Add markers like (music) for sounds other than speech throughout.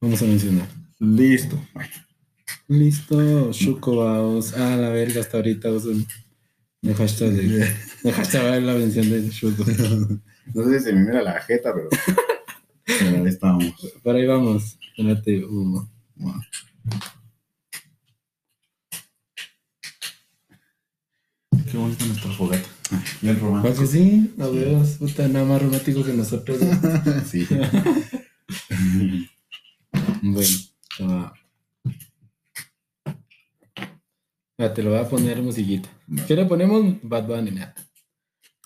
Vamos a mencionar. Listo. Listo, Shukobaos. Ah, la verga, hasta ahorita usan el hashtag de. (laughs) El hashtag la mención de Shuko. (laughs) No sé si se me mira la jeta, pero. pero ahí estamos. Por ahí vamos. Espérate, Wow. Qué bonita nuestra fogata. Bien ¿Cuál romántico. sí? No veo, puta, nada más romántico que nosotros. (laughs) sí. Bueno, ah. Ah, te lo voy a poner musiquita. ¿Qué le ponemos? Bad Bunny, nada.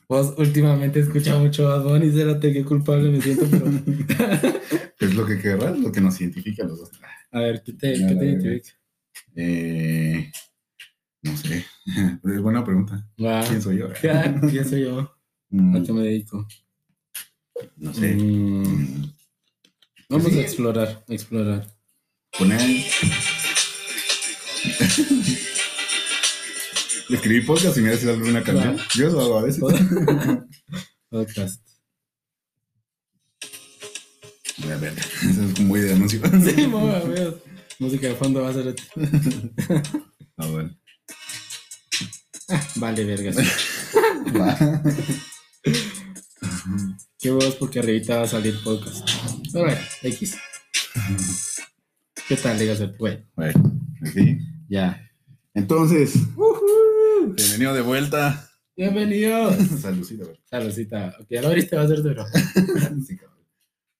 Vos últimamente escuchas mucho Bad Bunny, cérate, qué culpable me siento, pero... (laughs) es lo que querrás, lo que nos identifica a los dos. A ver, ¿qué te, qué te identifica? Eh, no sé. (laughs) Es buena pregunta. ¿Quién soy yo? ¿qué- (laughs) ¿Quién soy yo? ¿A Mm, qué me dedico? No sé. Mm, Mm, vamos Sí. a explorar, a explorar. Poner. Escribí podcast y me haces alguna canción. Claro. Yo lo hago a veces. (laughs) Podcast. Voy a ver. (laughs) Eso es muy de anuncio. Sí, (laughs) mamá, veo. Música de fondo va a ser... Ah, bueno. Vale, vergas. Va. Qué vos, porque arribita va a salir podcast. Pero bueno, X. ¿Qué tal, digas el Bueno, Bueno, sí. ya. Entonces, bienvenido de vuelta. Bienvenidos. Saludcita, güey. Saludcita. Ok, ya lo abriste, va a ser duro. (laughs) Sí, cabrón.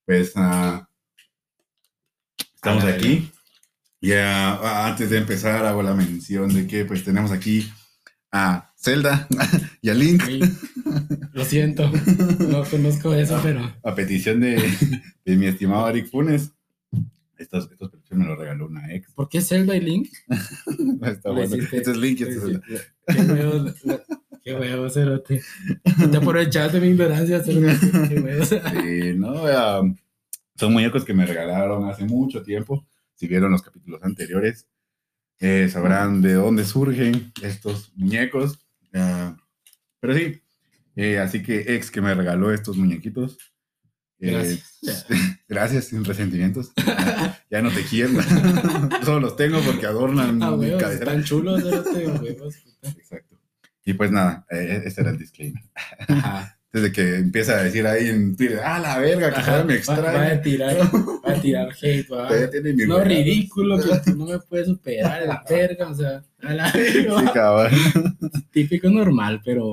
Pues ah, estamos aquí. Ya ah, antes de empezar hago la mención de que pues tenemos aquí a Zelda (laughs) y a Link Sí. Lo siento. No conozco eso, pero. a petición de, de mi estimado Eric Funes. Estos, estos me los regaló una ex. ¿Por qué Zelda y Link? (laughs) Está bueno. Este es Link y este es Zelda. Qué huevo, qué huevo, Cerote. Te aprovechaste mi ignorancia, Cerote. Qué huevo. Sí, no, son muñecos que me regalaron hace mucho tiempo. Si vieron los capítulos anteriores, eh, sabrán de dónde surgen estos muñecos. Ah, pero sí, eh, así que ex que me regaló estos muñequitos. eh, Gracias. (laughs) gracias, sin resentimientos. (laughs) Ya no te quiero. (laughs) Solo los tengo porque adornan Ah, mi cadera. están chulos, huevos. puta. Exacto. Y pues nada, eh, este era el disclaimer. Ajá. Desde que empieza a decir ahí en Twitter, ah, la verga, que todavía me extraña. va a tirar, (laughs) va a tirar hate, va. No, ridículo, que tú (laughs) no me puedes superar, la (laughs) verga, o sea, a la Sí, verga. cabrón. típico normal, pero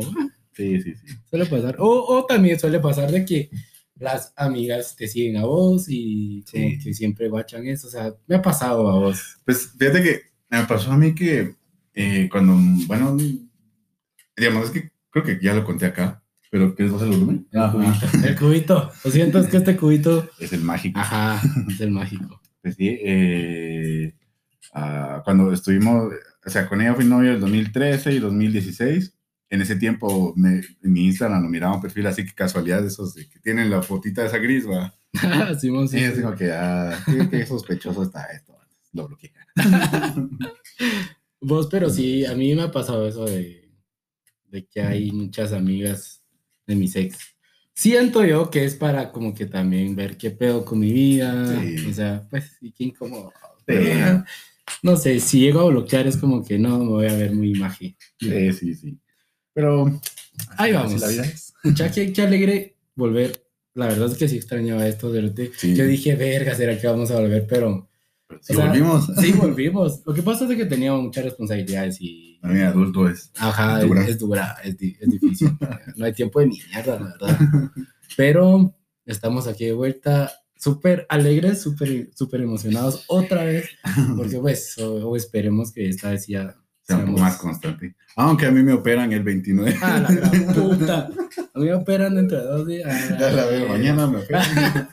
Sí, sí, sí. suele pasar. O, o también suele pasar de que las amigas te siguen a vos y como Sí. que siempre guachan eso, o sea, me ha pasado a vos. Pues fíjate que me pasó a mí que eh, cuando, bueno, digamos, es que creo que ya lo conté acá, pero ¿quieres bajar el volumen? El cubito, (laughs) el cubito, lo siento, es que este cubito, Es el mágico. ajá, es el mágico. (laughs) Pues sí, eh, ah, cuando estuvimos, o sea, con ella fui novio el 2013 y 2016. En ese tiempo me, en mi Instagram lo miraba un perfil así que casualidad de esos que tienen la fotita de esa gris, va. (laughs) Sí, Sí, sí. es como que, ah, qué, qué sospechoso está esto. Lo bloqueé. Vos, pero sí, a mí me ha pasado eso de, de que hay muchas amigas de mis ex. Siento yo que es para como que también ver qué pedo con mi vida. Sí. O sea, pues, y qué incómodo. Pero, No sé, si llego a bloquear es como que no, me voy a ver muy imagen. Sí, sí, sí. Pero Ahí vamos. la vida es. Ya que qué alegre volver. La verdad es que sí extrañaba esto. De Sí. Yo dije, verga, ¿será que vamos a volver? Pero O sea, volvimos. sí, (laughs) volvimos. Lo que pasa es que teníamos muchas responsabilidades y A mí adulto es. Ajá, Es dura. es, dura, es, di- es difícil. (laughs) no hay tiempo de mierda, la verdad. Pero estamos aquí de vuelta, súper alegres, súper súper emocionados otra vez, porque pues, o, o esperemos que esta vez ya sea un poco más constante. Aunque a mí me operan el 29. Ah, la gran (laughs) puta. A mí me operan dentro de dos días. Ya la veo, mañana me operan.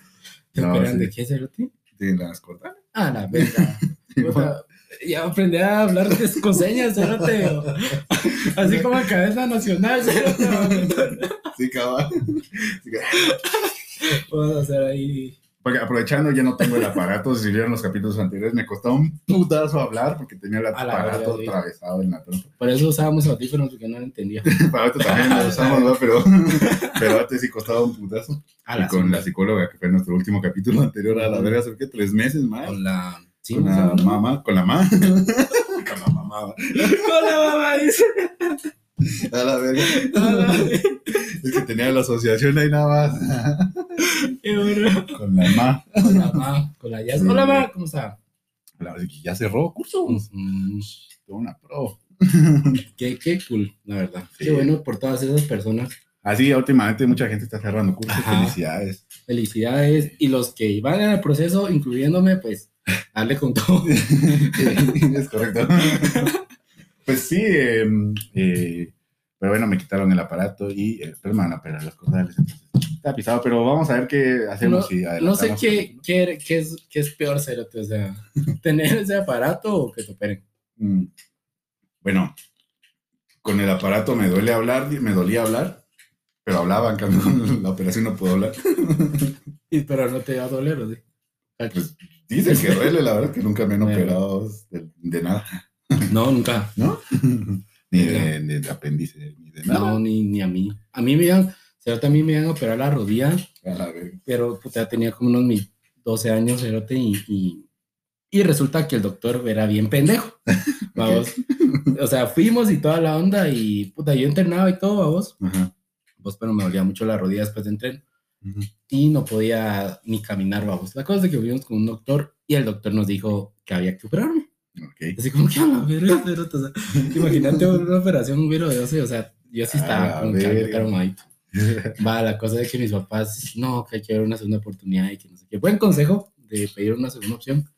¿Te No, operan sí. de qué, Cerote? De las cortas. Ah, la verga. (laughs) Puta, Ya aprendí a hablar de- con señas, Cerote. o- (laughs) Así como en cadena nacional, Cerote. Sí, cabal. Sí, cabal. Vamos a hacer ahí porque aprovechando, ya no tengo el aparato. (laughs) si vieron los capítulos anteriores, me costaba un putazo hablar porque tenía el aparato atravesado en la trompa. Por eso usábamos audífonos porque no lo entendía. (laughs) Para ahorita también lo usamos, ¿no? Pero, (laughs) pero antes sí costaba un putazo. A y la con la psicóloga, que fue nuestro último capítulo anterior a la verga, hace que tres meses más. Con la. Sí, con ¿cómo la mamá, con la mamá. con la mamá. Con la mamá, dice. A la verga. A la- Es que tenía la asociación ahí nada más. Con la mamá. Con la mamá, con la Jazz. Sí. Hola, mamá, ¿cómo está? La verdad que ya cerró curso. Mm, una pro. Qué, qué cool, la verdad. Sí. Qué bueno por todas esas personas. Así, últimamente mucha gente está cerrando cursos. Ajá. Felicidades. Felicidades. Y los que van en el proceso, incluyéndome, pues, darle con todo. (laughs) es correcto. pues sí, eh, eh, pero bueno, me quitaron el aparato y eh, pues me van a operar las cosas. Entonces, está pisado, pero vamos a ver qué hacemos. No, si No sé qué, es, qué es peor, Cerote. O sea, (laughs) tener ese aparato o que te operen. Mm. Bueno, con el aparato me duele hablar, me dolía hablar, pero hablaba, en cambio (laughs) con la operación no puedo hablar. (laughs) Y, pero no te va a doler, ¿o sí? Pues dicen que duele, la verdad que nunca me han operado de, de nada, No, nunca. ¿no? ni de, apéndice, ni de nada. No, ni, ni a mí. A mí me iban, Cerote, a mí me iban a operar la rodilla, pero puta, tenía como unos mis 12 años, Cerote, y, y, y resulta que el doctor era bien pendejo. (laughs) Vamos. O sea, fuimos y toda la onda, y puta, yo entrenaba y todo, vamos. Ajá. Pues, pero me dolía mucho la rodilla después de entreno. Y no podía ni caminar, vamos. La cosa es que fuimos con un doctor y el doctor nos dijo que había que operarme. Ok. Así como que a la verga, pero, o sea, imagínate una operación un virus de 12, o sea, yo sí estaba como que verga. algo traumadito. Va, la cosa de que mis papás, no, que hay que dar una segunda oportunidad y que no sé qué. Buen consejo de pedir una segunda opción.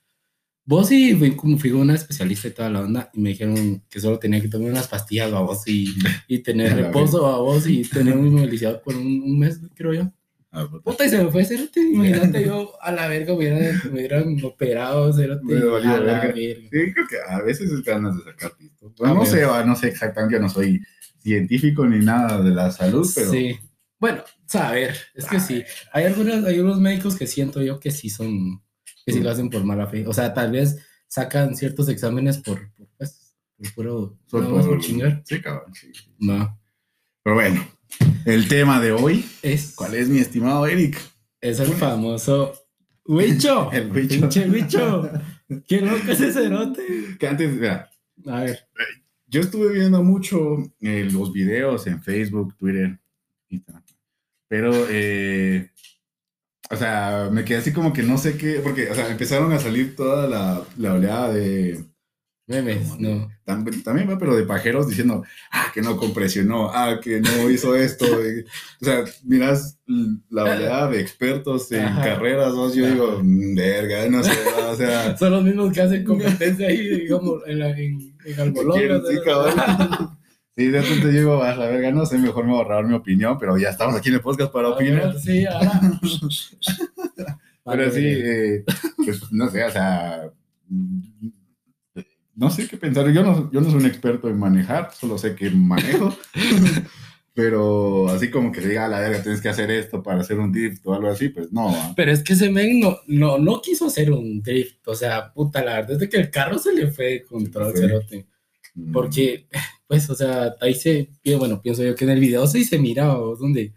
Vos sí, fui, como fui una especialista y toda la onda y me dijeron que solo tenía que tomar unas pastillas, vos y, y tener (laughs) A reposo, vos y tener un inmovilizado por un, un mes, creo yo. Ah, puta. Puta, y se me fue cerote. (laughs) Imagínate yo a la verga me hubieran, me hubieran operado cerote. Me valió a la verga. Sí, creo que a veces es ganas de sacar pisto. A Pues no sé, no sé exactamente, yo no soy científico ni nada de la salud, pero Sí. Bueno, saber, es que sí. Hay algunos, hay unos médicos que siento yo que sí son, que sí lo hacen por mala fe. O sea, tal vez sacan ciertos exámenes por, por, pues, por puro, nada más por por- chingar. Sí, cabrón, sí. No. Pero bueno, el tema de hoy, Es, ¿cuál es mi estimado Eric? es el famoso Huicho. (laughs) El huicho. Pinche Huicho. Qué loco ese cerote. Que antes, mira, A ver. yo estuve viendo mucho eh, los videos en Facebook, Twitter, Instagram, pero, eh, o sea, me quedé así como que no sé qué, porque, o sea, empezaron a salir toda la, la oleada de, Memes, no. Tam- También va, pero de pajeros diciendo, ah, que no compresionó, ah, que no hizo esto. O sea, miras la oleada de expertos en Ajá. carreras, ¿no? yo digo, "Mm, verga, no sé, o sea, (laughs) Son los mismos que hacen competencia ahí, digamos, en, la, en, en (laughs) sí, cabrón. (laughs) Sí, de repente digo, a la verga, no sé, mejor me voy a ahorrar mi opinión, pero ya estamos aquí en el podcast para ver, opinar. Sí, ahora. (laughs) Pero sí, eh, pues no sé, o sea, mm, no sé qué pensar. Yo no, yo no soy un experto en manejar, solo sé que manejo. (laughs) pero así como que diga, a la verga, tienes que hacer esto para hacer un drift o algo así, pues no. Pero es que ese men no, no, no quiso hacer un drift. O sea, puta, la verdad es que el carro se le fue control, Sí. cerote. Mm, Porque, pues, o sea, ahí se, bueno, pienso yo que en el video sí se mira, o donde,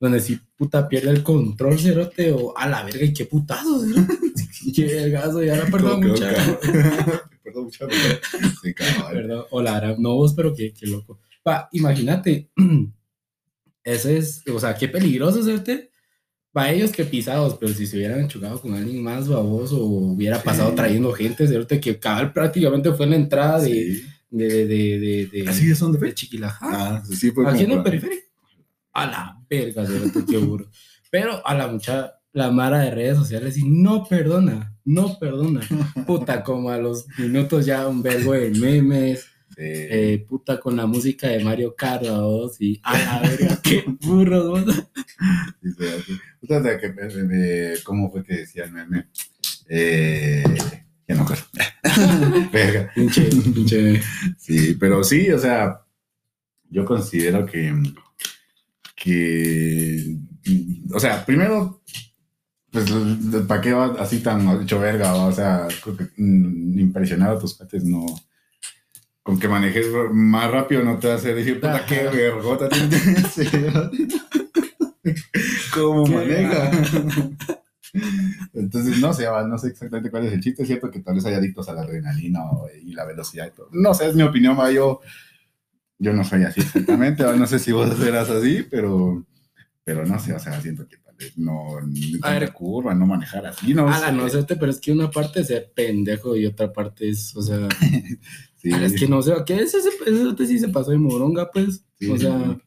donde si puta pierde el control, cerote, o a la verga, y qué cerote. (laughs) qué vergazo, ya la perdón mucha. (laughs) (laughs) Perdón, mucha. Sí. Perdón, o la verdad, no vos, pero qué, qué loco. Va, imagínate, (clears throat) ese es, o sea, qué peligroso cerote. Para ellos que pisados, pero si se hubieran chocado con alguien más baboso o hubiera pasado Sí. trayendo gente, cerote, que cabal prácticamente fue en la entrada Sí. de, de, de, de, de- ¿Así es donde de fue? Chiquilajá. Ah, sí, Aquí en el periférico. A la verga, burro. Pero a la mucha, la mara de redes sociales y no perdona, no perdona. Puta, como a los minutos ya un vergo de memes, Sí. eh, puta con la música de Mario Kart, vos, y a la verga, (laughs) qué burros. Sí, de que, de- de- ¿Cómo fue que decía el meme? Eh, ya no acuerdo. (laughs) Verga. Pinche, pinche. Sí, pero sí, o sea, yo considero que, que, o sea, primero, pues, ¿para qué va así tan hecho verga? O sea, creo mm, impresionar a tus cuates no. Con que manejes más rápido no te hace decir, puta, qué vergota (laughs) tienes. ¿Cómo maneja? Entonces, no sé, no sé exactamente cuál es el chiste. Es cierto que tal vez hay adictos a la adrenalina y la velocidad y todo. No sé, es mi opinión, yo, yo no soy así exactamente. no sé si vos serás así, pero, pero no sé, o sea, siento que tal vez no, A ver. curva, no manejar así, no sé. no sé, pero es que una parte es ser pendejo y otra parte es, o sea, (laughs) Sí, es que no sé, que ese, ese, ese sí se pasó de moronga, pues, Sí, o sea, sí.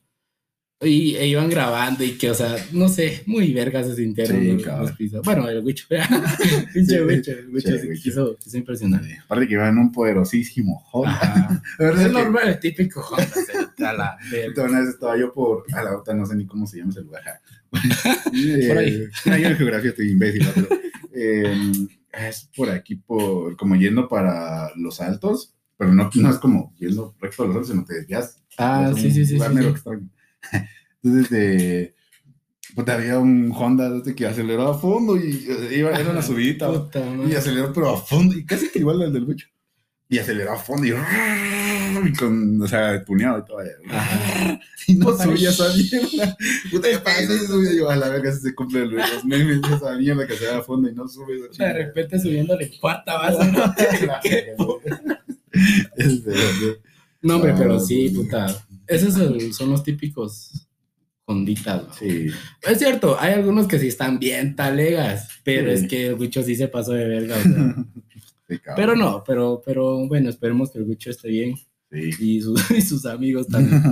Y e iban grabando y que, o sea, no sé, muy vergas se sintieron Sí, los-. Bueno, el Wicho, (laughs) pinche Wicho, el Wicho Wicho. quiso, quiso impresionar. Aparte que iban un poderosísimo Honda. (laughs) Es que- normal, el típico Honda, se- (laughs) a la vez estaba yo por. A la otra no sé ni cómo se llama ese lugar. Por ahí. Yo en geografía estoy imbécil, pero. eh, es por aquí, por, como yendo para los altos, pero no, no es como yendo recto a los altos, sino te desvías. Ah, sí, sí, sí. sí. (laughs) Entonces, eh, puta, había un Honda desde que aceleró a fondo y eh, iba, era una subidita. Puta Y aceleró, pero a fondo, y casi que igual al del bicho. Y aceleró a fondo y, y con, o sea, tuneado y todo. Y no subía esa mierda. Puta, ¿qué pasa? Y subía yo a la verga si se cumple los memes de esa mierda que se da a fondo y no sube esa De repente subiéndole cuarta base. (laughs) ¿no? ¿Qué? Es de verdad. No, hombre, pero Ah, sí, pues. puta. Esos son, son los típicos honditas, ¿no? Sí. Es cierto, hay algunos que sí están bien talegas, pero Sí. es que el Wicho sí se pasó de verga. o sea. (laughs) Sí, pero no, pero, pero bueno, esperemos que el Wicho esté bien Sí. y sus, (laughs) y sus amigos también.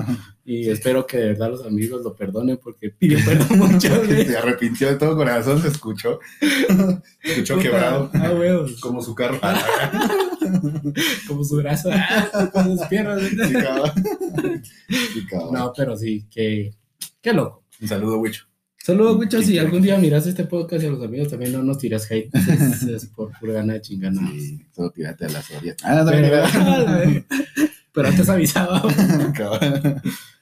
Y espero que de verdad los amigos lo perdonen porque (laughs) pidió perdón muchas veces. Se arrepintió de todo corazón, se escuchó. Se escuchó Puta, quebrado. Ah. Como su carro. (laughs) Como su brazo, ah, con sus piernas. No, pero sí, que, qué loco. Un saludo, Wicho. Saludos, Wicho. Si algún día miras este podcast y a los amigos también no nos tiras hate. Es, es por pura gana de más. Sí, solo tírate a la serie. Ah, no, Pero, no, (laughs) pero antes avisaba.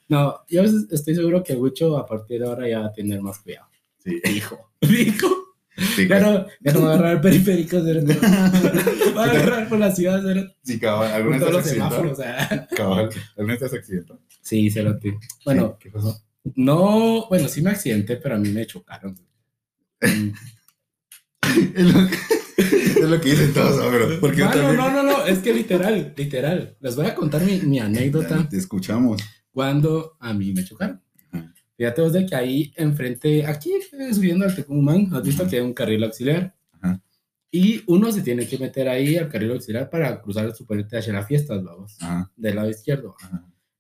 no. Yo estoy seguro que Wicho a partir de ahora ya va a tener más cuidado. Sí, Hijo. Hijo. Sí, Ya no, ya no va a agarrar periféricos. ¿verdad? (laughs) Va a agarrar por la ciudad. ¿verdad? Sí. Por ¿Alguna vez los semáforos. ah. Cabal. ¿Alguna vez te has accidentado? Sí, se lo tengo. Bueno, ¿qué pasó? no, bueno, sí me accidenté, pero a mí me chocaron. (laughs) Es lo que, es lo que dicen todos, pero porque Mano, también- no, no, no, es que literal, literal. Les voy a contar mi, mi anécdota Te escuchamos. cuando a mí me chocaron. Fíjate vos de que ahí enfrente, aquí subiendo al Tecumán, has visto que hay un carril auxiliar. Y uno se tiene que meter ahí al carril auxiliar para cruzar el suponente hacia las fiestas, vamos, del lado izquierdo.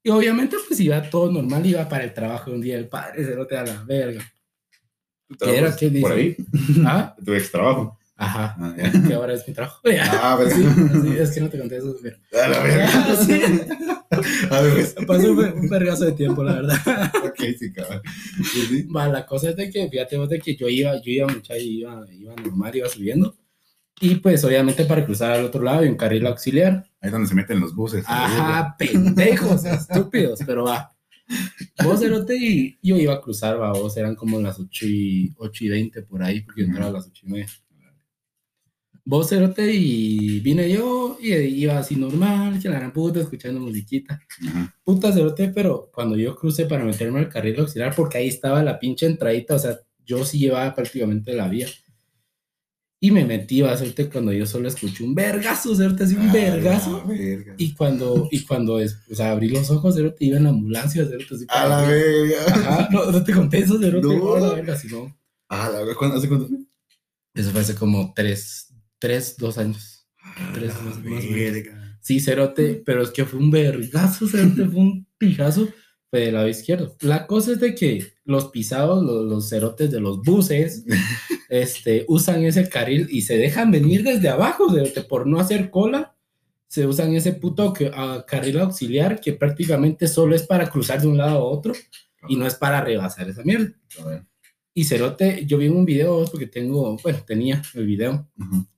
Y obviamente, pues iba todo normal, iba para el trabajo un día del padre, se lo te da la verga. ¿Tú ¿Qué era? ¿Qué dice? Por ahí. ¿Ah? (laughs) Tu ex trabajo. Ajá. Ah. (laughs) Que ahora es mi trabajo. Ah, (laughs) pero Sí, sí. es que no te conté eso. pero- A la verga. (laughs) Sí. A ver, pues. Pasó un, un vergazo de tiempo, la verdad. Ok, sí, cabrón. Sí, sí. Va, la cosa es de que, fíjate vos de que yo iba, yo iba mucha, iba, iba normal, iba subiendo. Y pues obviamente para cruzar al otro lado hay un carril auxiliar. Ahí es donde se meten los buses. Ajá, pendejos, estúpidos, pero va. Vos cerote y yo iba a cruzar, va, vos eran como las 8 y, 8 y 20 por ahí, porque yo entraba a las 8 y media. Vos cerote y vine yo y iba así normal, que la gran puta, escuchando musiquita. Ajá. Puta cerote, pero cuando yo crucé para meterme al carril auxiliar, porque ahí estaba la pinche entradita, o sea, yo sí llevaba prácticamente la vía. Y me metí, va a hacerte cuando yo solo escuché un vergazo, cerote, así un A vergazo. verga. Y cuando, y cuando es- o sea, abrí los ojos, cerote, iba en la ambulancia, cerote, así A la verga. Ajá, no, no te conté eso, cerote, No. no. la verga, sino, A la verga. ¿Cuándo- ¿Hace cuánto fue? eso fue hace como tres, tres, dos años. Tres, A la más- más o menos. verga. Sí, cerote, pero es que fue un vergazo, cerote, fue un pijazo, fue del lado izquierdo. La cosa es de que los pisados, los, los cerotes de los buses, (laughs) este, usan ese carril y se dejan venir desde abajo, cerote, por no hacer cola, se usan ese puto que- ah, carril auxiliar que prácticamente solo es para cruzar de un lado a otro y no es para rebasar esa mierda. Y cerote, yo vi un video, porque tengo, bueno, tenía el video,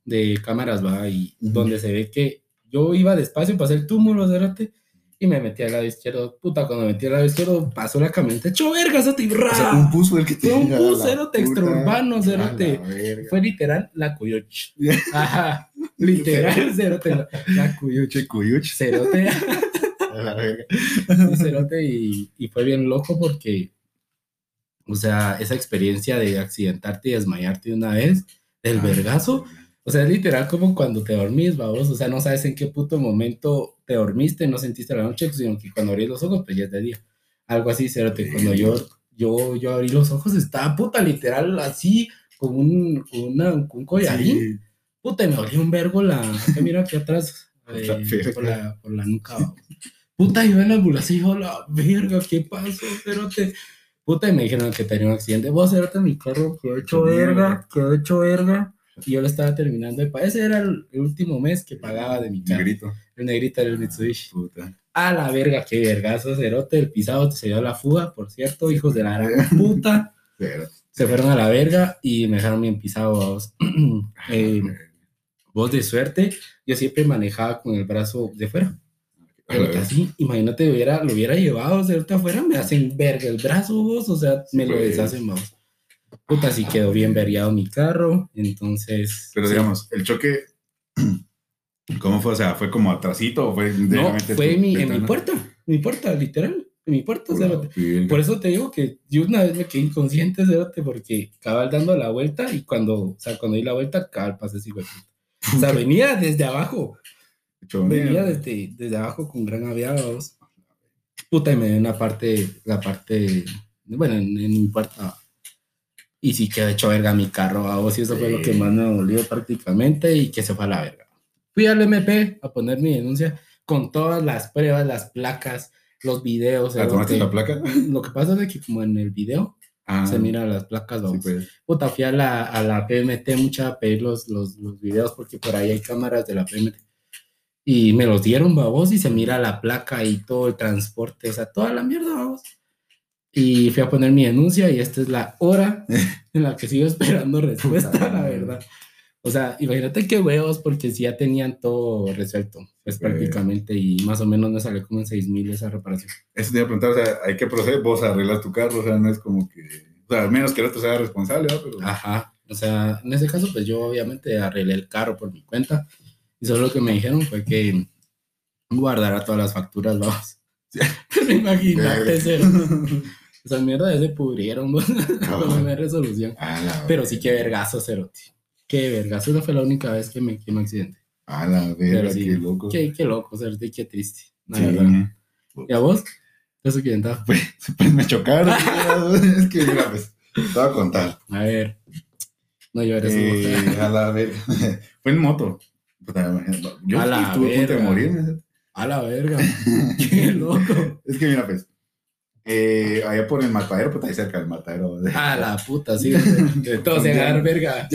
de cámaras, va, y donde se ve que yo iba despacio, pasé el túmulo, cerote, y me metí al lado izquierdo. Puta, cuando me metí al lado izquierdo, pasó la camioneta. ¡Hecho verga, eso te O sea, un bus fue el que te Fue un la cerote, extraurbano, cerote. Fue literal la Cuyuch. (laughs) Ajá, (laughs) literal, cerote, la, la Cuyuch. Che, cuyuch. Cerote, (laughs) la verga. cerote, y, y fue bien loco porque, o sea, esa experiencia de accidentarte y desmayarte de una vez, del Ah, vergazo, o sea, es literal como cuando te dormís, vamos, o sea, no sabes en qué puto momento te dormiste, no sentiste la noche, sino que cuando abrís los ojos, pues ya es de día. Algo así, cerote, cuando yo, yo, yo abrí los ojos, estaba puta, literal, así, con un, con una, un collarín, Sí. puta, y me dolía un vergo la, que mira aquí atrás, (laughs) eh, por, la, por la nuca. Puta, yo en la ambulancia, dijo, la verga, ¿qué pasó, cerote? Puta, y me dijeron que tenía un accidente. Vos, cerote, mi carro quedó hecho verga, quedó hecho verga. Y yo lo estaba terminando de pagar. Ese era el, el último mes que pagaba de mi carro. Negrito. El negrito era el Mitsubishi. Puta. A la verga, qué vergazo, cerote. El pisado se dio a la fuga, por cierto, hijos de la gran (laughs) puta. Pero, Se fueron a la verga y me dejaron bien pisado. vos. (clears throat) Eh, vos de suerte, yo siempre manejaba con el brazo de fuera. Pero así, imagínate, lo hubiera, lo hubiera llevado cerca afuera, me hacen verga el brazo, vos, o sea, me lo Pues. deshacen, vos. Puta, sí quedó bien vergueado mi carro, entonces. Pero sí. digamos, el choque, (clears throat) ¿cómo fue? O sea, ¿fue como atrasito o fue No, directamente fue tu en mi, en mi puerta, en mi puerta, literal, en mi puerta, o sea, Pura verga. por eso te digo que yo una vez me quedé inconsciente, cerote, porque cabal dando la vuelta y cuando, o sea, cuando di la vuelta, cabal pasé así, güey. O sea, venía desde abajo, venía desde, desde abajo con gran aviados. Puta, y me dio una parte, la parte, bueno, en, en mi puerta. Y sí quedó hecho verga mi carro, vos, y eso fue lo que Sí. más me dolió prácticamente y que se fue a la verga. Fui al MP a poner mi denuncia con todas las pruebas, las placas, los videos. Ah, ¿Tomaste la placa? Lo que pasa es que como en el video Ah, se miran las placas, sí, vamos. pues. Puta, fui a la, a la PMT mucha a pedir los, los, los videos porque por ahí hay cámaras de la PMT. Y me los dieron, babos, y se mira la placa y todo el transporte, o sea, toda la mierda, babos. Y fui a poner mi denuncia y esta es la hora (laughs) en la que sigo esperando respuesta, la verdad. O sea, imagínate qué huevos, porque si ya tenían todo resuelto, pues Pues. prácticamente, y más o menos me salió como en 6 mil esa reparación. Eso te iba a preguntar, o sea, hay que proceder, vos arreglas tu carro, o sea, no es como que, o sea, al menos que el otro sea responsable, ¿no? Pero, Ajá, o sea, en ese caso, pues yo obviamente arreglé el carro por mi cuenta y solo lo que me dijeron fue que guardara todas las facturas, vamos. (laughs) Pero imagínate, (laughs) cero. (laughs) Esas mierdas ya se pudrieron, vos, cuando no hay resolución. a la Pero sí que vergazo, cerote. Qué vergazo, esa fue la única vez que me, que me accidenté. A la verga, sí, qué loco. Qué, qué loco, cerote, qué triste. La Sí. verdad. ¿Y a vos? ¿Te has accidentado? Pues, pues me chocaron. es que, mira, pues, te voy a contar. A ver. No llores. Eh, a la verga. Fue en moto. Puta, Yo estuve a punto de morirme. A la verga. (laughs) Qué loco. Es que mira, pues, eh, allá por el matadero, pues ahí cerca del matadero. (laughs) A la puta, sí. (laughs) De todos se agarrar verga.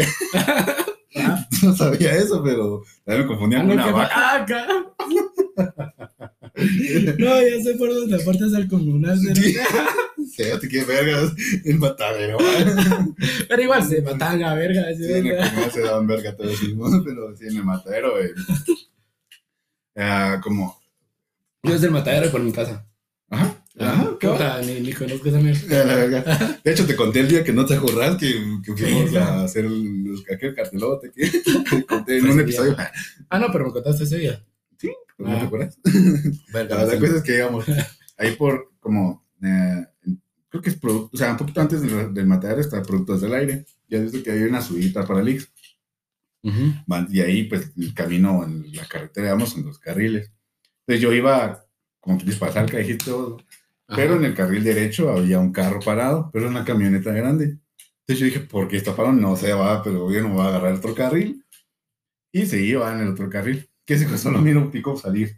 Ah, No sabía eso, pero también me confundía ah, con una vaca. ah, acá. No, ya sé por dónde, aparte es al comunal. Fíjate qué vergas, (laughs) el matadero. (laughs) Pero igual se mataban a verga. Sí, en el comunal se daban verga todos sí, ¿no? (laughs) pero sí, en el matadero, eh, ah, como, Yo desde el matadero por mi casa. ajá, ajá, ¿qué va? Puta, ni, ni conozco esa mierda. A la verga. De hecho, te conté el día que no te acordás que, que fuimos Sí, a hacer los, aquel cartelote que te conté en un episodio. Ah, no, pero me contaste ese día. ¿No te Ah. acuerdas? Verga, La, la sí. cosa es que, digamos, ahí por como, eh, creo que es producto, o sea, un poquito antes del, del matadero está Productos del Aire. Ya visto que hay una subida para Lix. Ujú. Van- Y ahí, pues, el camino en la carretera, digamos, en los carriles. Entonces yo iba, como que pasar el callejito, pero en el carril derecho había un carro parado, pero una camioneta grande. Entonces yo dije, ¿por qué está parado? No se va, pero yo no voy a agarrar otro carril. Y seguí, va en el otro carril. Que se solo miro un pico salir.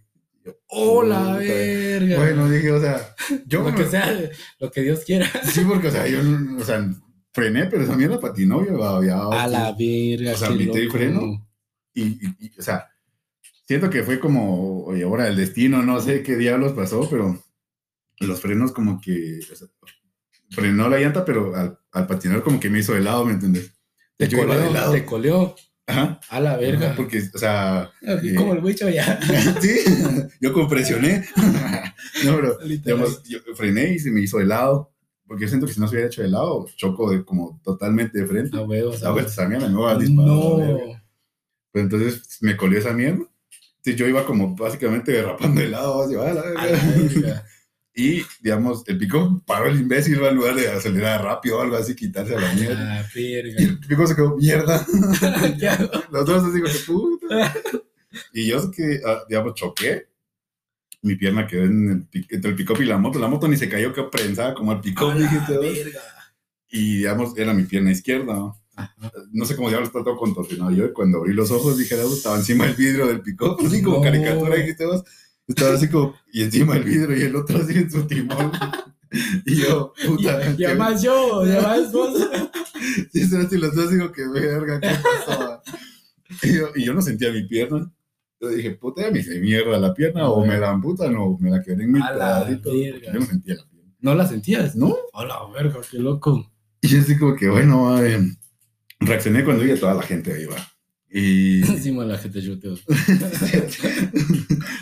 ¡Hola, puta. verga! Bueno, dije, o sea, yo lo que sea, lo que Dios quiera. Sí, porque, o sea, yo, o sea, frené, pero esa mierda patinó, yo había... A la verga. O sea, qué y freno. y, y- y, o sea, siento que fue como, oye, ahora el destino, no sé qué diablos pasó, pero los frenos como que, o sea, frenó la llanta, pero al, al patinar como que me hizo de lado, ¿me entiendes? Te de coleó, te coleó. Ajá. A la verga. Porque, o sea. Eh, como el bicho ya. (laughs) sí, yo compresioné. (laughs) no, pero, digamos, yo frené y se me hizo de lado. Porque yo siento que si no se hubiera hecho de lado, choco de, como totalmente de frente. A huevos. La vuelta esa mierda me va a disparar. No. Pues entonces me colió esa mierda. Entonces yo iba como básicamente derrapando de lado, así, "Ah, la A la verga". Y, digamos, el pico paró el imbécil en lugar de acelerar rápido o algo así, quitarse a la A mierda. la Y el pico se quedó, mierda. (laughs) Los dos así, que puta. Y yo, que, ah, digamos, choqué. Mi pierna quedó en el entre el pick y la moto. La moto ni se cayó, quedó prensada como el pick. Y, digamos, era mi pierna izquierda. ¿no? Ajá. No sé cómo diablos está todo contorsionado. Yo cuando abrí los ojos dije, "Ah, estaba encima del vidrio del pick así como No. caricatura, dijiste vos. Estaba así como, y encima del vidrio y el otro así en su timón. (laughs) Y yo, puta. Ya, ya qué- más yo, ya más vos. (laughs) Sí, son así los dos, digo, que verga, ¿qué pasó? y, yo, y yo no sentía mi pierna. Yo dije, puta, ya me hice mierda la pierna, o me la amputan, o me la quedé en pedacitos. verga. Yo no sentía la pierna. ¿No la sentías? ¿No? A la verga, qué loco. Y yo así como que, bueno, eh, reaccioné cuando vi a toda la gente ahí, va. Y Encima la gente chuteo.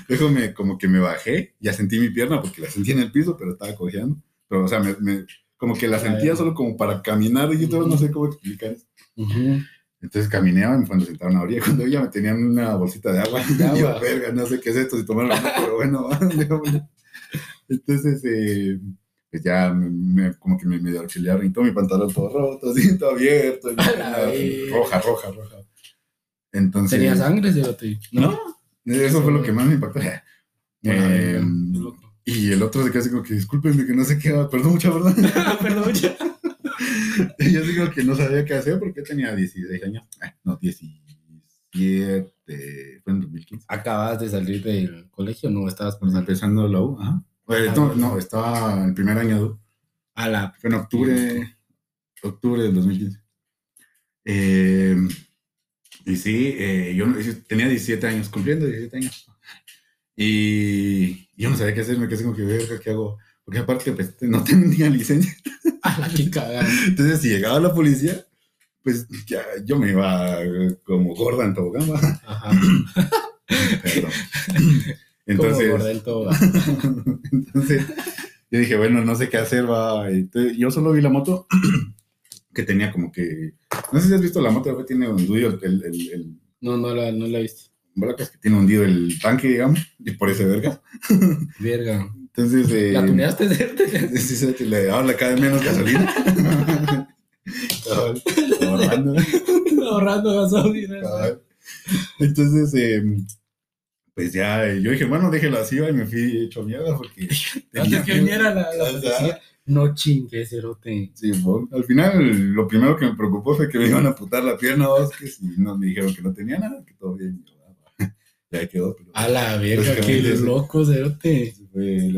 luego (laughs) me, como que me bajé, ya sentí mi pierna porque la sentí en el piso, pero estaba cojeando. Pero, o sea, me, me- como que la sentía solo como para caminar, y yo no sé cómo explicar eso. Ujú. Entonces caminé y cuando sentaron a la orilla, cuando ya me tenían una bolsita de agua, De (laughs) agua. yo, verga, no sé qué es esto, si tomaron agua, pero bueno, (laughs) déjame. Entonces, eh, pues ya me, me- como que me medio auxiliaron y todo mi pantalón todo roto, así, todo abierto, y roja, roja, roja. Entonces, ¿Tenía sangre, cerote? ¿no? Eso fue lo que más me impactó. Eh, y el otro se quedó así como que, discúlpenme que no sé qué, perdón, mucha verdad. Perdón. (laughs) (laughs) Y yo digo que no sabía qué hacer porque tenía 16 años. Ah, no, 17. Fue en 2015. ¿Acabas de salir del colegio no estabas por? Empezando la U. Ajá. Eh, no, no, estaba el primer año de U. A la... Fue en octubre, octubre del 2015. Eh, y sí, eh, yo tenía 17 años, cumpliendo 17 años. Y yo no sabía qué hacer, me quedé como que verga, ¿qué hago? Porque aparte, pues, no (laughs) tenía licencia. A la que cagada. Entonces, si llegaba la policía, pues ya yo me iba como gorda en tobogán. Ajá. (laughs) Perdón. Entonces... Como gordento. (laughs) entonces, yo dije, bueno, no sé qué hacer, va. Entonces, yo solo vi la moto (clears throat) que tenía como que. No sé si has visto la moto que tiene hundido el. el, el, el No, no la, no la viste. ¿verdad? que tiene hundido el tanque, digamos, y por ese verga. (laughs) Verga. Entonces, eh, ¿La tuneaste, cerote? (laughs) sí, sí, que le ahora le cae menos gasolina. (laughs) Ahorrando. Ahorrando gasolina. Entonces, eh, pues ya, eh, yo dije, bueno, déjelo así, y me fui hecho mierda porque. Antes que viniera la, la. No chingue, cerote. Sí, al final lo primero que me preocupó fue que me iban a putar la pierna, vos, que si no me dijeron que no tenía nada, que todo bien. Yo, ah. (laughs) Ya quedó, pero A la verga, qué loco, cerote.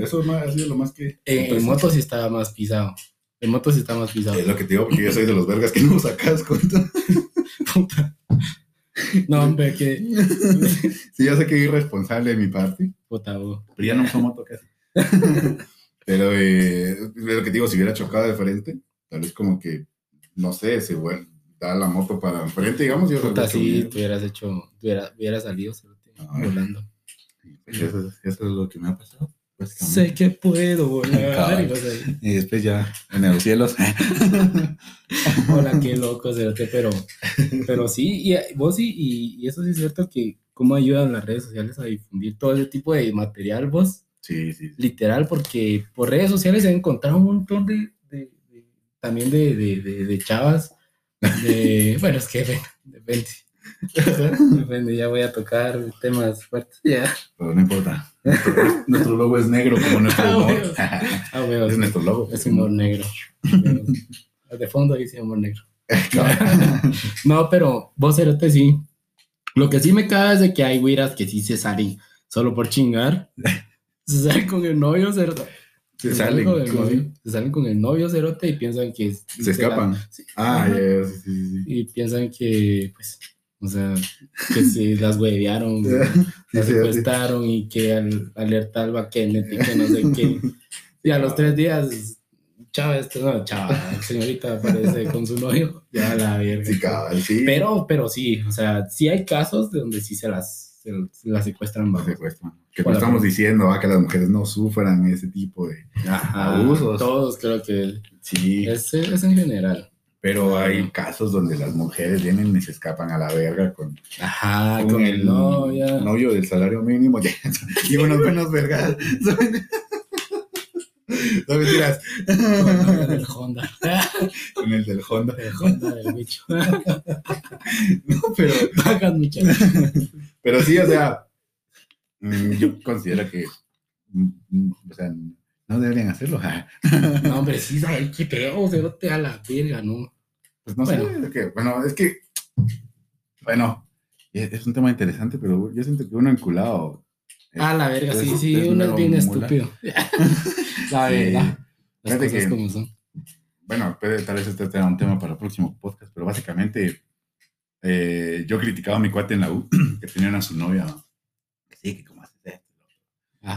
eso más, ha sido lo más que... En, en moto sí estaba más pisado. En moto sí está más pisado. Es lo que te digo, porque yo soy de los vergas que no usa casco. entonces, (laughs) Puta. No, hombre, que. (laughs) sí, ya sé que es irresponsable de mi parte, Puta, bo. pero ya no uso moto casi. Pero eh, es lo que te digo, si hubiera chocado de frente, tal vez como que, no sé, se bueno, da la moto para enfrente, digamos, yo Puta, sí, tú hubieras hecho. Hubiera, hubiera salido, Ay. volando. Eso, es- eso es lo que me ha pasado. Sé que puedo volar. Y Y después ya en los cielos. (laughs) Hola, qué loco, cerote, pero, pero sí, y vos sí, y, y eso sí es cierto que cómo ayudan las redes sociales a difundir todo ese tipo de material, vos, Sí, sí. sí. literal, porque por redes sociales se han encontrado un montón de, de- de- también de, de, de, de chavas, de, (laughs) bueno, es que depende, (laughs) depende, ya voy a tocar temas fuertes, ya, Pero no importa. Nuestro, (laughs) nuestro logo es negro como nuestro Ah, humor. ah, bueno, es nuestro logo. es humor negro, de fondo dice humor negro. No, pero vos, Cerote, sí. Lo que sí me caga es de que hay güiras que sí se salen solo por chingar. Se salen con el novio, Cerote. Se salen. con el ¿cómo novio. Se salen con el novio, Cerote, y piensan que... Se escapan. Sí. Ah, ya, sí, sí. Y piensan que, pues, o sea, que se (laughs) las huevearon, las secuestraron y que al, alerta al vaquenete que no sé qué. (laughs) Y a los tres días chava, este, no, chava, señorita aparece con su novio, ya la verga. Sí, cabal, sí. Pero, pero sí, o sea, sí hay casos de donde sí se las, se, se las secuestran bajo. secuestran. Que no la- estamos diciendo ah, que las mujeres no sufran ese tipo de Ajá, abusos. Todos creo que Sí, es, es en general. pero hay casos donde las mujeres vienen y se escapan a la verga con, Ajá, con, el novio. novio del salario mínimo (laughs) ya, y unos buenos vergas. (laughs) No mentiras. Con el del Honda. (laughs) Con el del Honda. El Honda del bicho. No, pero, Pagan muchachos. Pero sí, o sea, mm, yo considero que, mm, mm, o sea, no deberían hacerlo. ja. No, hombre, sí, ¿sabes qué pedo? Se te a la verga, ¿no? Pues no Bueno. sé, es que, bueno, es que, bueno, es es un tema interesante, pero yo siento que uno enculado. eh, A la verga, sí, Es- sí, es uno es bien mula. estúpido. (laughs) (laughs) La Sí. verdad. Las Fíjate cosas que- como son. bueno, puede, tal vez este sea un tema para el próximo podcast, pero básicamente eh, yo criticaba a mi cuate en la U, (clears throat) que tenían a su novia, que sí, que como haces esto.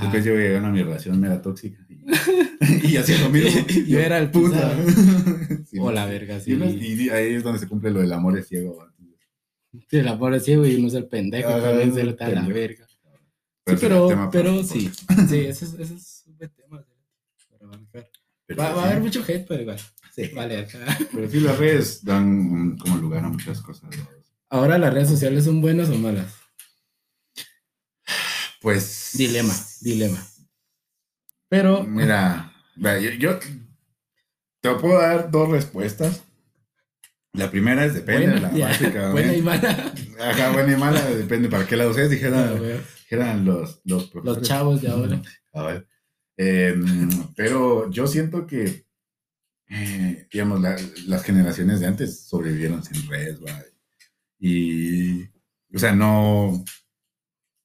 Después yo llegué a una mi relación mera tóxica y, (laughs) y hacía lo mismo. (laughs) Yo era el pisado. (laughs) Sí, O la verga, sí. y ahí es donde se cumple lo del amor es ciego. Sí, el amor es ciego y uno es el pendejo, Ajá, también se la verga. Sí, pero, para pero otro sí, sí, ese es, ese es un buen tema. para. Pero Va, va a sí. haber mucho hate, pero igual. Sí. Vale, acá. Pero sí, las redes dan como lugar a muchas cosas. ¿no? Ahora, ¿las redes sociales son buenas o malas? Pues. Dilema, dilema. Pero, Mira, yo, yo te puedo dar dos respuestas. La primera es depende, buena, la básica. (laughs) buena y mala. Ajá, buena y mala, depende para qué lado seas, dijeran, dijeran los, los Los chavos de ahora. A ver. Em, pero yo siento que, eh, digamos, la- las generaciones de antes sobrevivieron sin redes, ¿va? Y, o sea, no,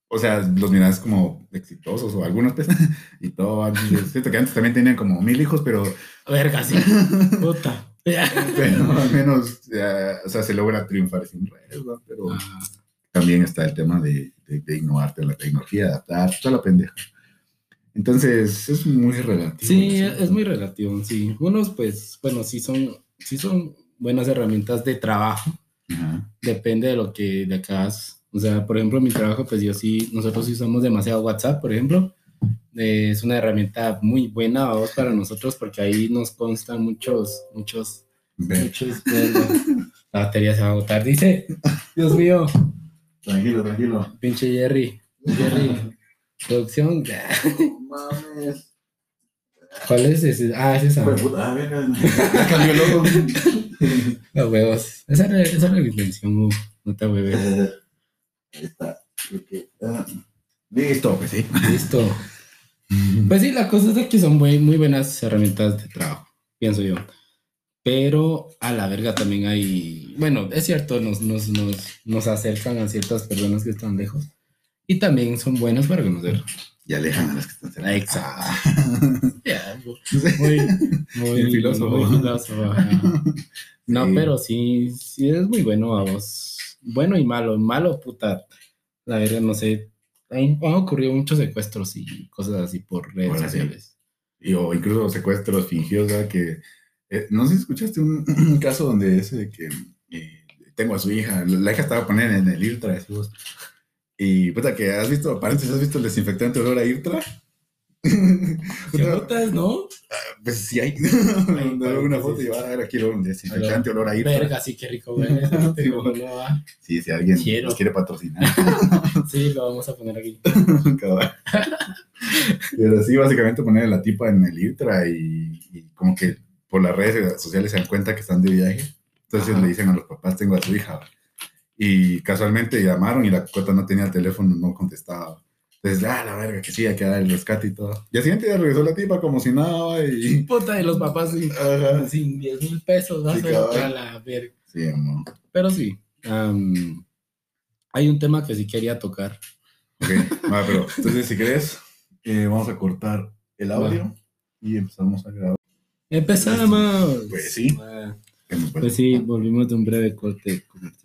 o sea, los mirabas como exitosos o algunos, pues, (laughs) y todo. antes, Siento que antes también tenían como mil hijos, pero, (laughs) Verga, sí. (laughs) Puta. pero al menos, o sea, se logra triunfar sin redes. Pero Ah, también está el tema de, de, de innovarte en la tecnología, adaptar, toda la pendeja. Entonces, es muy relativo. Sí, ¿no? es muy relativo, sí. Unos, pues, bueno, sí son, sí son buenas herramientas de trabajo. Ajá. Depende de lo que de acá hagas. O sea, por ejemplo, mi trabajo, pues yo sí, nosotros sí usamos demasiado WhatsApp, por ejemplo. Eh, es una herramienta muy buena vamos, para nosotros porque ahí nos constan muchos, muchos, muchos. La batería se va a agotar, dice. Dios mío, Tranquilo, tranquilo. pinche Jerry. Jerry. Producción. Mames. ¿Cuál es ese? Ah, es esa. Verga. Ya cambió el logo. (laughs) Los huevos. Esa era, esa era la intención, uh, no te hueves. Ahí está. Que, ah, Listo, pues sí. Listo. (laughs) Pues sí, la cosa es de que son muy, muy buenas herramientas de trabajo, pienso yo. Pero a la verga también hay, bueno, es cierto, nos, nos, nos, nos acercan a ciertas personas que están lejos. Y también son buenas para conocer. Y alejan a las que están cerca. Exacto. (laughs) Ya, muy, muy filósofo. muy filósofo. No, Sí. pero sí, sí es muy bueno a vos. Bueno y malo. Malo, puta. La verdad, no sé. Han, han ocurrido muchos secuestros y cosas así por redes Bueno, sí. sociales. Y, o incluso secuestros fingidos, ¿verdad? Que, eh, no sé si escuchaste un, un caso donde ese de que eh, tengo a su hija, la hija estaba poniendo en el decimos. Y puta, que has visto, paréntesis, ¿has visto el desinfectante olor a Irtra? (laughs) ¿Qué notas, no? pues sí hay. (laughs) Una foto y va a ver aquí el desinfectante olor a Irtra. Verga, sí, qué rico, güey. (laughs) Sí, va. Sí, si alguien nos quiere patrocinar. Sí, lo vamos a poner aquí. Pero sí, básicamente poner a la tipa en el Irtra y, y como que por las redes sociales se dan cuenta que están de viaje. Entonces Ajá. le dicen a los papás, tengo a su hija. Y casualmente llamaron y la cuota no tenía el teléfono, no contestaba. Entonces, ah, la verga, que sí, hay que dar el rescate y todo. Y al siguiente día regresó la tipa como si nada y... (laughs) Puta, y los papás sin, (laughs) sin 10 mil pesos, a la verga. Sí, amor. Pero sí. hay un tema que sí quería tocar. Ok, va, pero entonces si querés, eh, vamos a cortar el audio y empezamos a grabar. Empezamos. Pues sí. Ah, Pues sí, volvimos de un breve corte comercial.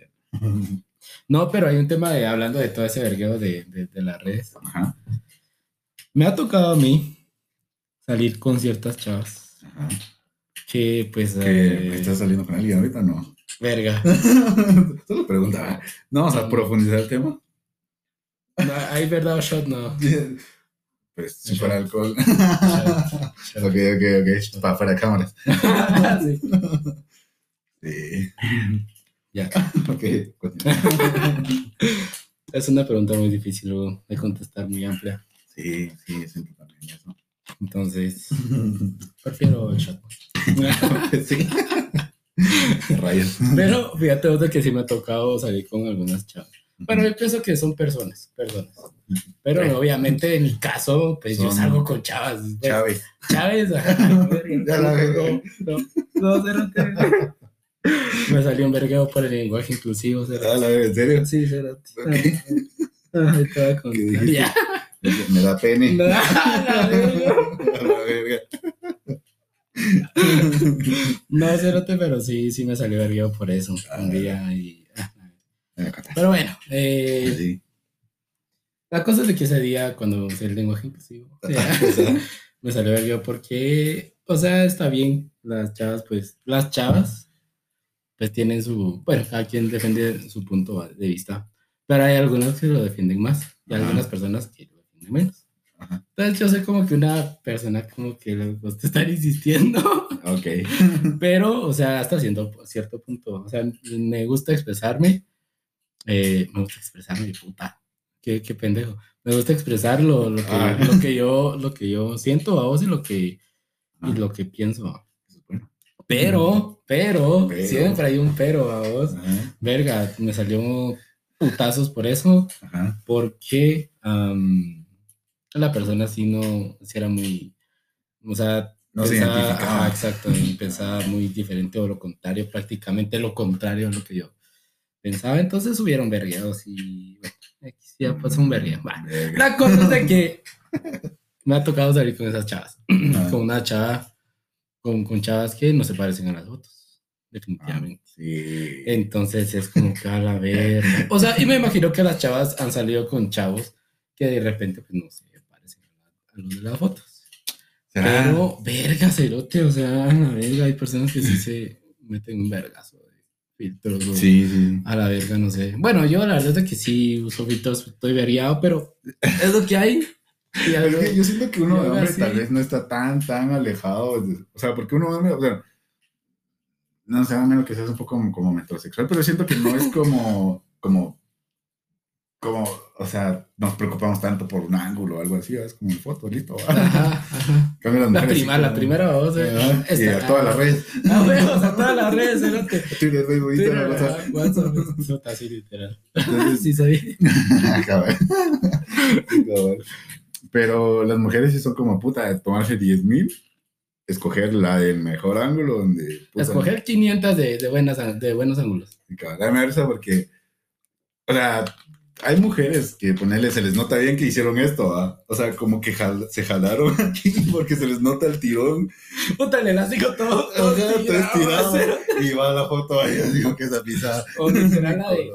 No, pero hay un tema de hablando de todo ese vergueo de, de, de las redes. Ajá, Me ha tocado a mí salir con ciertas chavas ajá. que pues... ¿Que eh, ¿Estás saliendo con alguien ahorita no? verga. (laughs) Solo preguntaba. No vamos a profundizar el tema. No, ¿Hay verdad o shot? No. (laughs) Pues si fuera alcohol. Shot, shot. (laughs) ok, ok, ok. Para fuera de cámaras. Sí. Sí. Ya. (laughs) Ok. Es una pregunta muy difícil luego de contestar, muy amplia. Sí, sí, siempre también eso. Entonces, (laughs) prefiero el shot. (laughs) sí. Rayos. Pero fíjate de que sí me ha tocado salir con algunas chavas. Bueno, yo pienso que son personas, personas. Pero obviamente en mi caso, pues yo salgo con chavas. pues, Chávez. Chávez, ajá, la no, no, no, cérate. (laughs) Me salió un vergueo por el lenguaje inclusivo. Ah, la verdad, ¿En serio? Sí, cérate. Ok. Ay, te voy a contar. ¿Qué dijiste? Ya. Me da pene. No, (laughs) la verga. A la verga. No, cérate, pero sí, sí me salió vergueo por eso. Un día y. ah. Pero bueno, eh, Sí. la cosa es de que ese día, cuando usé el lenguaje inclusivo, (laughs) me salió vergueo porque, o sea, está bien. Las chavas, pues, las chavas, pues tienen su. Bueno, cada quien defiende su punto de vista. Pero hay algunas que lo defienden más y Ajá. algunas personas que lo defienden menos. Ajá. Entonces, yo soy como que una persona como que le gusta estar insistiendo. Ok. (laughs) Pero, o sea, hasta cierto, cierto punto. O sea, me gusta expresarme. eh, me gusta expresarme, puta. Qué, qué pendejo. Me gusta expresar lo, lo, que, Ah. lo, que yo, lo que yo siento a vos y lo que, y lo que pienso. Pero, pero, Pero. siempre hay un pero a vos. Ajá. Verga, me salió putazos por eso, Ajá. porque la persona así no, sí era muy, o sea, No se pensaba- identificaba. ajá, exacto, pensaba muy diferente o lo contrario, prácticamente lo contrario a lo que yo pensaba. Entonces hubieron vergueados y bueno, aquí ya pasó un vergueo. La cosa es de que (laughs) me ha tocado salir con esas chavas, Ah. con una chava, con, con chavas que no se parecen a las fotos, definitivamente. Sí. Entonces es como que a la verga. (laughs) O sea, y me imagino que las chavas han salido con chavos que de repente pues no se parecen a, los de las fotos. ¿Será? Pero, verga, cerote, o sea, a la verga, hay personas que sí (laughs) se meten un vergazo de filtros. Sí, sí. A la verga, no sé. Bueno, yo la verdad es que sí uso filtros, estoy veriado, pero es lo que hay. Y es que yo siento que uno de hombre así. tal vez no está tan, tan alejado. de- o sea, porque uno de hombre, o sea, no sé, a menos que seas un poco como, como metrosexual, pero siento que no es (laughs) como, como, como, o sea, nos preocupamos tanto por un ángulo o algo así, es como una foto, listo. Ajá, ajá. Las La, sí prima, la como- primera voz. eh, Ajá, Y está- a todas las redes. Ah, bueno, o sea, todas las (laughs) redes, cerote. Twitter, Facebook, Instagram, Twitter, WhatsApp. WhatsApp, así literal. Entonces, (laughs) Sí, soy. Cabal. Cabal. Pero las mujeres sí son como puta, tomarse 10 mil, escoger la del mejor ángulo donde. puta, Escoger 500 de, de, buenas, de buenos ángulos. y da merza porque. O sea, hay mujeres que ponerle se les nota bien que hicieron esto, ¿va? O sea, como que jal- se jalaron (laughs) aquí porque se les nota el tirón. Puta, el elástico todo. Ajá, todo estirado, cero. Y va la foto ahí, como que esa pisada. O literal la de.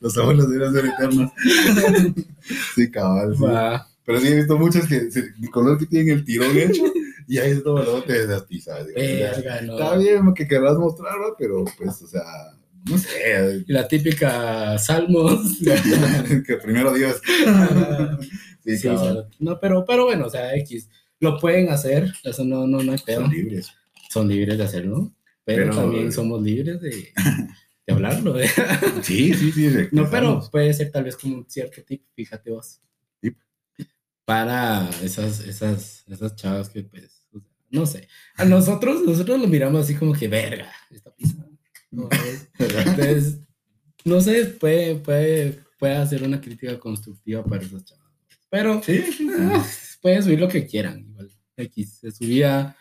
Los abuelos deben ser eternos. Sí, cabal. sí. Pero sí he visto muchas que el color que tienen el tirón hecho y ahí es todo lo de esas pisadas. digo, o sea, Verga, no. Está bien que querrás mostrar, ¿no? pero pues, o sea, no sé. La típica Salmos. (laughs) que primero Dios. (laughs) Sí, Sí, cabal. o sea, no, pero, pero bueno, o sea, X. Lo pueden hacer, eso no, no, no hay pedo. Son libres. Son libres de hacerlo, pero, Pero- también somos libres de, (laughs) de hablarlo. ¿eh? Sí, sí, sí. No, pero puede ser tal vez como un cierto tip, fíjate vos. Tip. Para esas, esas, esas chavas que, pues, no sé. A nosotros, nosotros lo miramos así como que, verga, esta pizza. No, es- Entonces, no sé, puede, puede, puede hacer una crítica constructiva para esas chavas. Pero Sí, ah, pueden subir lo que quieran, igual. X, es su vida.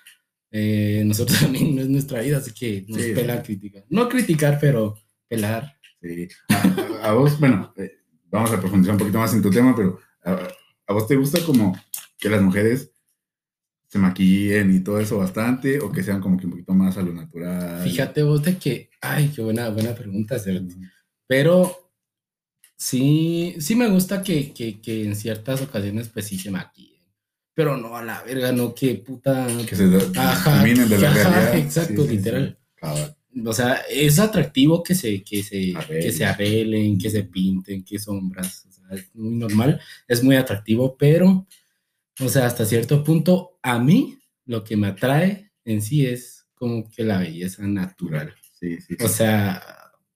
eh, nosotros (laughs) también no es nuestra vida, así que nos Sí, pela criticar. No criticar, pero pelar. Sí. A, a vos, bueno, eh, vamos a profundizar un poquito más en tu tema, pero a, a vos te gusta como que las mujeres se maquillen y todo eso bastante o que sean como que un poquito más a lo natural. Fíjate vos de que, ay, qué buena, buena pregunta, Cerote. Pero sí, sí me gusta que, que, que en ciertas ocasiones pues sí se maquillen. pero no a la verga, no, que puta. Que se terminen de la ajá, realidad. (laughs) Exacto, Sí, sí, literal. sí. O sea, es atractivo que se, que se, que se arreglen, que se pinten, que sombras. O sea, es muy normal, es muy atractivo, pero, o sea, hasta cierto punto, a mí lo que me atrae en sí es como que la belleza natural. Sí, sí. O sea,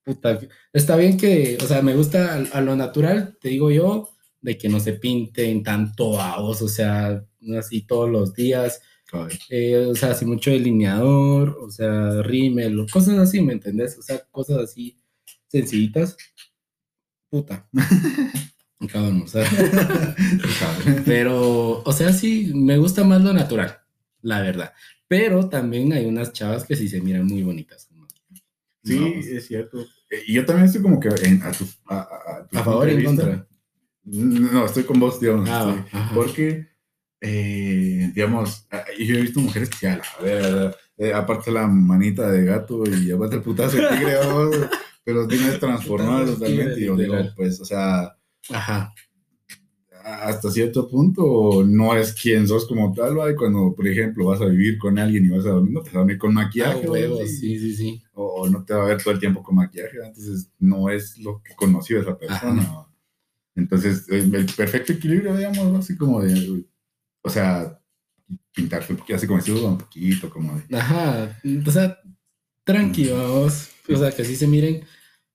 puta, está bien que, o sea, me gusta a, a lo natural, te digo yo, de que no se pinten tanto vaos, o sea, así todos los días, eh, o sea, así mucho delineador, o sea, rímel, cosas así, ¿me entendés? O sea, cosas así sencillitas. Puta. (laughs) Cabrón, o sea. Cabal. Pero, o sea, sí, me gusta más lo natural, la verdad. Pero también hay unas chavas que sí se miran muy bonitas. Sí, No, es cierto. Eh, Y yo también estoy como que en- a, tu, a, a- a tu a favor y en de contra. No, estoy con vos, digamos. Ah, estoy-. Porque, eh, digamos, yo he visto mujeres que, a la eh, aparte la manita de gato y aparte el putazo de tigre, (laughs) pero tienes transformado Putazo de totalmente. Y yo digo, pues, o sea, Ajá. hasta cierto punto no es quien sos como tal, ¿va? Y cuando, por ejemplo, vas a vivir con alguien y vas a dormir, no te vas a dormir con Ah, maquillaje, ¿va? Y- sí, sí, sí. o, no te va a ver todo el tiempo con maquillaje, entonces no es lo que conoció esa persona. Entonces, el, perfecto equilibrio, digamos, así como de, o sea, poquito, así como decimos, un poquito, como de, Ajá. O sea, tranqui, vamos. O sea, que sí se miren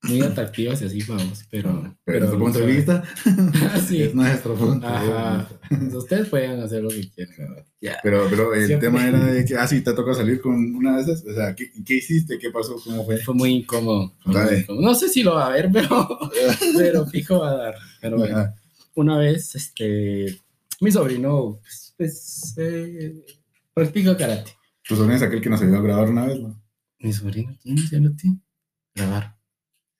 muy atractivas y así, vamos. Pero, pero tu punto de vista, (laughs) sí. es nuestro punto de Ajá. vista. Ustedes pueden hacer lo que quieran. Ya. Pero, pero el Siempre. tema era de que, ah, sí, te toca salir con una de esas, o sea, ¿qué, qué hiciste? ¿Qué pasó? ¿Cómo fue? Fue muy incómodo. fue muy Dale. incómodo. No sé si lo va a ver, pero, (laughs) (laughs) pero fijo va a dar. Pero bueno, Ajá. una vez, este, mi sobrino, pues, pues eh, practica karate. Tu sobrino es aquel que nos ayudó a grabar una vez, ¿no? Mi sobrino, ¿quién se lo tiene? Grabar.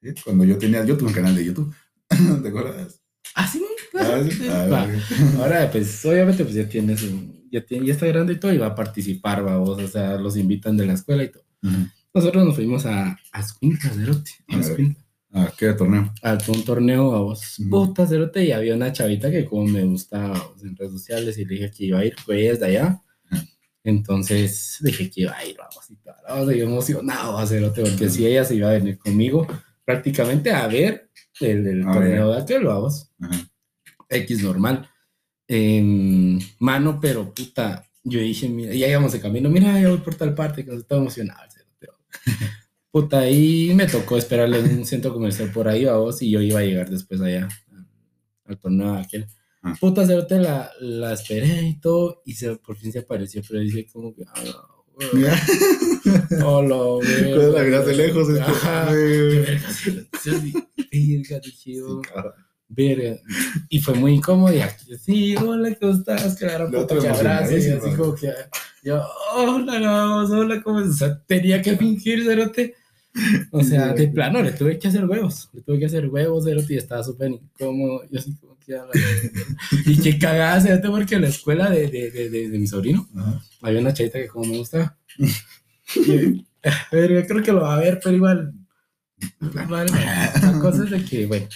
Sí, Cuando yo tenía, yo tuve un canal de YouTube, (clears throat) ¿te acuerdas? Ah, sí, Ah, sí. Ah, Va. (laughs) Ahora, pues, obviamente, pues ya tiene su, ya, tiene, ya está grande y todo, y va a participar, vamos, o sea, los invitan de la escuela y todo. Ujú. Nosotros nos fuimos a Ascuintla, Cerote, a A Ah, ¿qué torneo? a un torneo, vamos, Ujú. puta, Cerote, y había una chavita que como me gustaba vamos, en redes sociales, y le dije que iba a ir, fue ella desde allá, Ajá. entonces dije que iba a ir, vamos, y todo, vamos, y yo emocionado, a Cerote, porque si ella se iba a venir conmigo, prácticamente a ver el, el A torneo de aquel, vamos. Ajá. X normal. En mano, pero puta, yo dije, mira, ya íbamos de camino, mira, ya voy por tal parte, que nos estaba emocionado. cerote. (laughs) Puta, ahí me tocó esperarle en un centro comercial por ahí, vos, y yo iba a llegar después allá al- torneo aquel. Ah. Puta, cerote, la, la esperé y todo, y se, por fin se apareció, pero dije como que, ah, (laughs) hola, cuando la miras de lejos, es verga, dije yo. Verga. Y fue muy incómodo. Y aquí, sí, hola, ¿cómo estás? Puta otro que abrazo. Y así como que yo, hola, vamos, hola, ¿cómo estás? O sea, tenía que fingir, cerote. O sea, de plano, le tuve que hacer huevos. Le tuve que hacer huevos, cerote, y estaba súper incómodo. Yo así como la. Y qué cagada, cerote, porque en la escuela de, de, de, de, mi sobrino Ajá. había una chavita que como me gusta. Y, (laughs) verga, creo que lo va a ver, pero igual. Vale, la cosa es de que, bueno.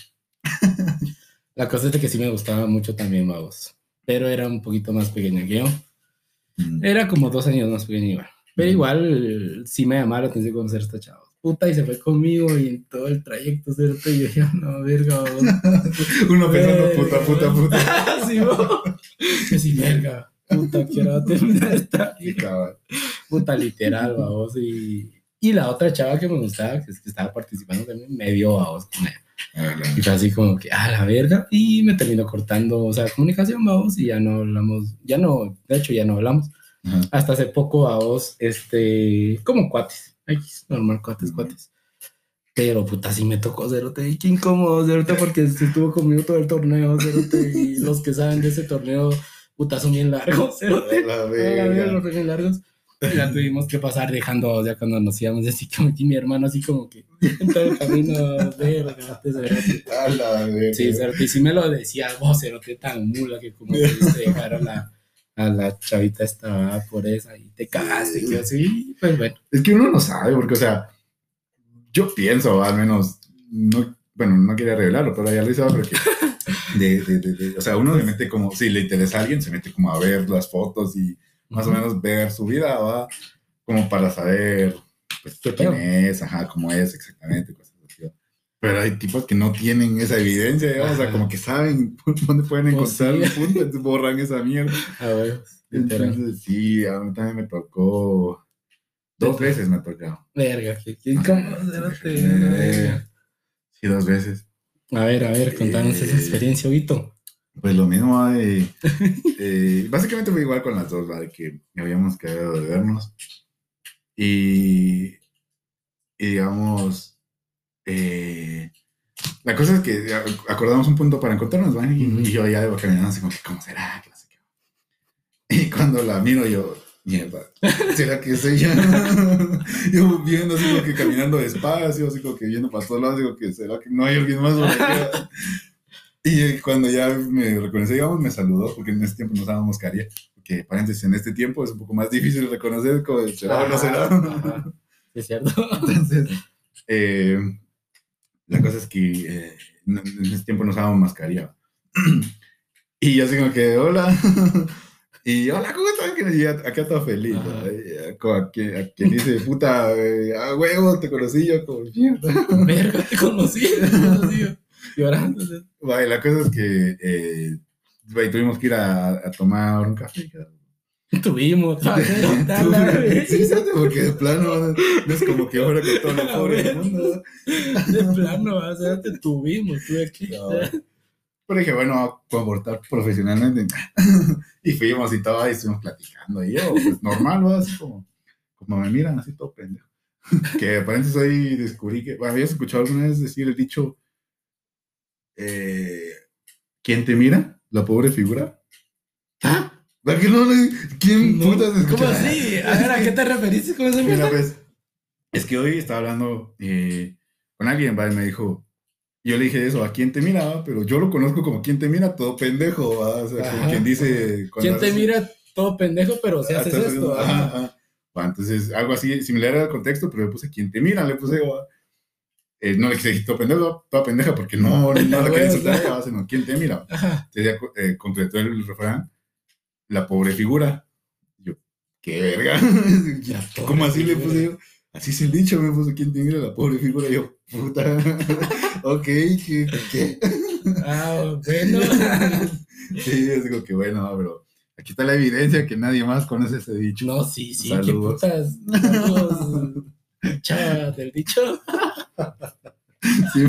La cosa es de que sí me gustaba mucho también Magos. Pero era un poquito más pequeña que yo. Mm. Era como dos años más pequeña igual. Pero igual sí me llamaba la atención conocer a esta chava. Puta, y se fue conmigo y en todo el trayecto, ¿cierto? Y yo dije, no, verga. (laughs) Uno pensando, puta, puta, puta. (laughs) sí. Yo sí, verga. Puta, quiero terminar esta. (laughs) Puta, literal, vamos. Y, y la otra chava que me gustaba, que, es que estaba participando también, me dio vamos con. Ah, Y fue así como que, a la verga. Y me terminó cortando, o sea, comunicación, vamos, y ya no hablamos, ya no, de hecho, ya no hablamos. Ajá. Hasta hace poco a vos, este, como cuates, X, normal, cuates, cuates. Pero puta, sí me tocó Cerote, y qué incómodo Cerote, porque se estuvo conmigo todo el torneo, Cerote, y (laughs) los que saben de ese torneo, puta, son bien largos, Cerote. La A la verga, verga. los bien largos. Y la tuvimos que pasar dejando, ya cuando nos íbamos, así como que mi hermano, así como que en todo el camino, verga, te Cerote. A la verga. Sí, Cerote, y sí me lo decía, vos, Cerote, tan mula que como pudiste dejar a la, a la chavita esta por esa y te cagaste, que así, pues bueno. Es que uno no sabe, porque, o sea, yo pienso, al menos, no, bueno, no quería revelarlo, pero ya lo hice, pero que (laughs) de, de, de- o sea, uno se mete como, si le interesa a alguien, se mete como a ver las fotos y más o menos ver su vida, ¿va? Como para saber, pues, ¿Qué quién es, ajá, cómo es exactamente. Pero hay tipos que no tienen esa evidencia, digamos, o sea, como que saben (laughs) dónde pueden Pues encontrar un punto, entonces borran esa mierda. (laughs) A ver. Entonces, sí, a mí también me tocó, dos veces me ha tocado. Verga, qué, incómodo. Eh, Sí, dos veces. A ver, a ver, contanos esa Eh, experiencia, Vito. Pues lo mismo, ¿va? de, (laughs) eh, básicamente fue igual con las dos, ¿va? de que habíamos quedado de vernos. Y, y digamos, eh, la cosa es que acordamos un punto para encontrarnos, ¿va? y, Ujú. y yo ya iba caminando así como que, ¿cómo será? Que no sé qué. Y cuando la miro yo, mierda, ¿será que es (laughs) ella? yo viendo así como que caminando despacio, así como que viendo para todos lados, digo que será que no hay alguien más? Y cuando ya me reconoció, digamos, me saludó, porque en ese tiempo no usábamos mascarilla. Porque, paréntesis, en este tiempo es un poco más difícil reconocer, como, ¿será o no será? Ajá. Es cierto. Entonces, eh, la cosa es que eh, no- en ese tiempo no usábamos mascarilla. (clears throat) Y yo así como que, hola. (laughs) Y hola, ¿cómo estás? Y acá todo feliz. ¿no? A quien, a quien dice, puta, eh, ah, huevo, te conocí yo, como mierda. (laughs) Verga, te conocí. te conocí. Llorando. Vale, la cosa es que eh, tuvimos que ir a, a tomar un café. Tuvimos. (laughs) Sí, sí, porque de plano no es como que ahora con todo lo pobre del mundo. De plano, o sea, te tuvimos, tuve aquí. No. Pero dije, bueno, puedo abortar profesionalmente. (laughs) Y fuimos y todo, y estuvimos platicando. Y yo, pues normal, ¿va? así como, como me miran, así todo pendejo. (laughs) Que aparentemente hoy descubrí que, bueno, ¿habías escuchado alguna vez decir el dicho, eh, ¿quién te mira? La pobre figura. ¿Ah? ¿A qué no le- ¿Quién No, putas escucha? ¿Cómo así? A ver, ¿a qué te referiste con esa mierda? pues, es que hoy estaba hablando eh, con alguien, ¿va? Y me dijo, yo le dije eso, ¿a quién te mira? Pero yo lo conozco como quién te mira, todo pendejo, ¿va? O sea, como Ajá. quien dice... ¿Quién te haces- mira todo pendejo, pero si Ah, haces esto? Ajá. ajá, entonces, algo así, similar al contexto, pero le puse quién te mira, le puse... Eh, no le quise todo pendejo, toda pendeja, porque no, no la quería insultar, ¿no? sino quién te mira. Entonces ya eh, completó el refrán, la pobre figura. Yo, qué verga. (laughs) ¿Cómo así le puse yo? Así es el dicho, me puso te mira la pobre figura. Yo, puta. (laughs) ok, ¿qué? qué? Ah, bueno. (laughs) sí, yo digo que bueno, pero aquí está la evidencia que nadie más conoce ese dicho. No, sí, sí, Saludos. qué putas. Saludos. Chava del dicho. Sí.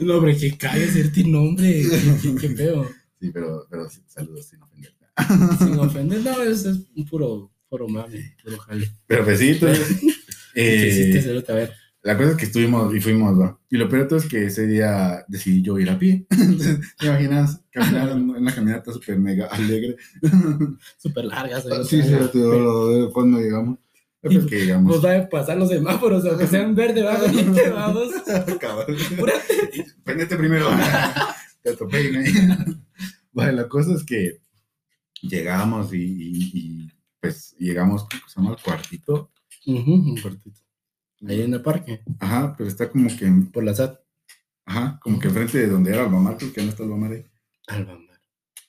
No, hombre, que cague decirte nombre. Qué, qué, qué feo. Sí, pero, pero sí, saludos sin ofender. (laughs) Sin ofender, no, es, es un puro, puro mame, puro jale. Pero pues sí, entonces, ¿Qué hiciste, eh? A ver. la cosa es que estuvimos y fuimos, ¿va? Y lo peor de todo es que ese día decidí yo ir a pie. (laughs) Entonces, ¿te imaginas caminar en una caminata súper mega alegre? (laughs) Súper cerote. Sí, sí, lo de cuando llegamos. Pues que llegamos. Nos va a pasar los semáforos, aunque sean verde, va, vente, vamos. Cabrón. Prendete primero. Te atropellen ahí. Bueno, la cosa es que llegamos y, y- y, pues llegamos ¿cómo se llama? al cuartito. Un cuartito. Ahí en el parque, Ajá, pero está como que, por la SAT. ajá, como que enfrente de donde era Albamar, creo que no está Albamar ahí. Albamar.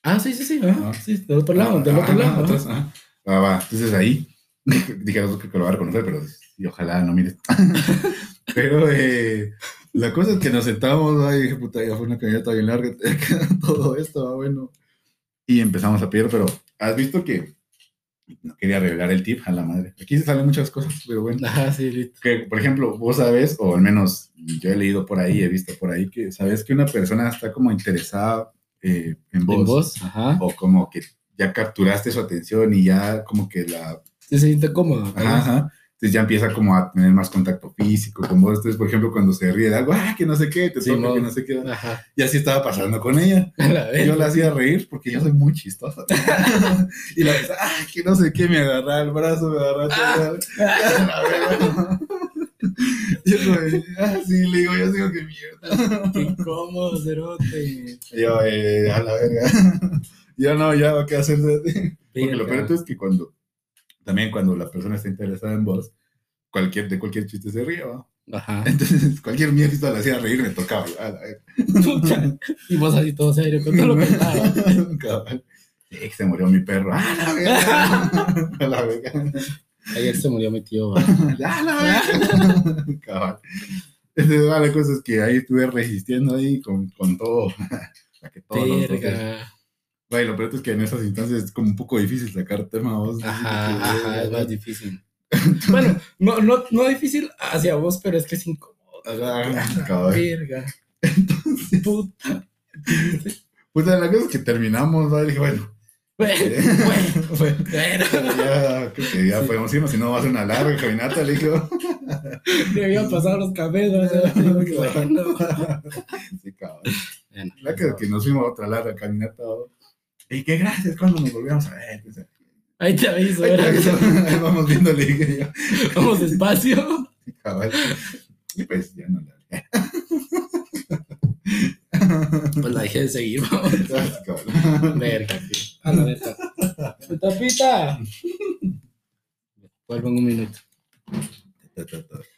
Ah, sí, sí, sí. ajá, Ah. sí, del otro lado, Ah, del otro lado. atrás, ajá. ajá. Ah, va, entonces ahí, dije, creo que lo va a reconocer, pero y ojalá no mires. (laughs) pero eh, la cosa es que nos sentamos, ahí dije, puta, ya fue una caminata bien larga, (laughs) todo esto, ah, bueno. Y empezamos a pie, pero has visto que no quería revelar el tip a la madre. Aquí se salen muchas cosas, pero bueno. Ajá, sí, listo. Que, por ejemplo, vos sabes, o al menos yo he leído por ahí, he visto por ahí, que sabes que una persona está como interesada eh, en vos En voz, ajá. o como que ya capturaste su atención y ya como que la... Se siente cómodo. Ajá, ajá. Entonces ya empieza como a tener más contacto físico con vos. Entonces, por ejemplo, cuando se ríe de algo, ah, que no sé qué, te Sí, toca, que no sé qué. Ajá. Y así estaba pasando con ella. (laughs) La. Yo la hacía reír porque yo soy muy chistosa. (laughs) y la vez, ah, que no sé qué, me agarraba el brazo, me agarraba (laughs) todo. La. Yo como, ah, sí, le digo, yo digo que mierda. Qué incómodo, cerote. Yo, eh, a la verga. Yo no, ya, ¿qué hacer? Porque lo peor es que cuando, también cuando la persona está interesada en vos, cualquier, de cualquier chiste se ríe, ¿va? Ajá. (laughs) Entonces, cualquier mierda la hacía reír, me tocaba. Y vos así todo serio, cuando lo (laughs) pensaba. Cabal. Sí, que se murió mi perro. ¡Ah, la verga! (laughs) A la verga. Ayer se murió mi tío. ¡Ah, la verga! Cabal. Entonces, la cosa es que ahí estuve resistiendo ahí con, con todo. Que todos Bueno, lo peor es que en esas instancias es como un poco difícil sacar tema vos. Ajá, ajá, es más difícil. Bueno, no, no, no difícil hacia vos, pero es que es incómodo. Ajá, cabal. Verga. Puta. Pues la cosa es que terminamos, ¿no? Y dije, bueno, Bueno, bueno, bueno, verga. (laughs) ya, creo que ya podemos irnos, si no va a ser una larga caminata, le dije. (laughs) Me habían pasado los cafés, o sea, digo que bueno. Sí, cabrón. Bueno, La que, que nos fuimos a otra larga caminata. ¿no? Y qué gracias cuando nos volvíamos a ver. pues, Ahí te aviso, ahí verga. Vamos viendo, yo. Vamos despacio. Cabal. Y pues ya no la Pues la dejé de seguir, vamos. (laughs) Verga, que. A la verga. ¡Tapita! Vuelvo en un minuto.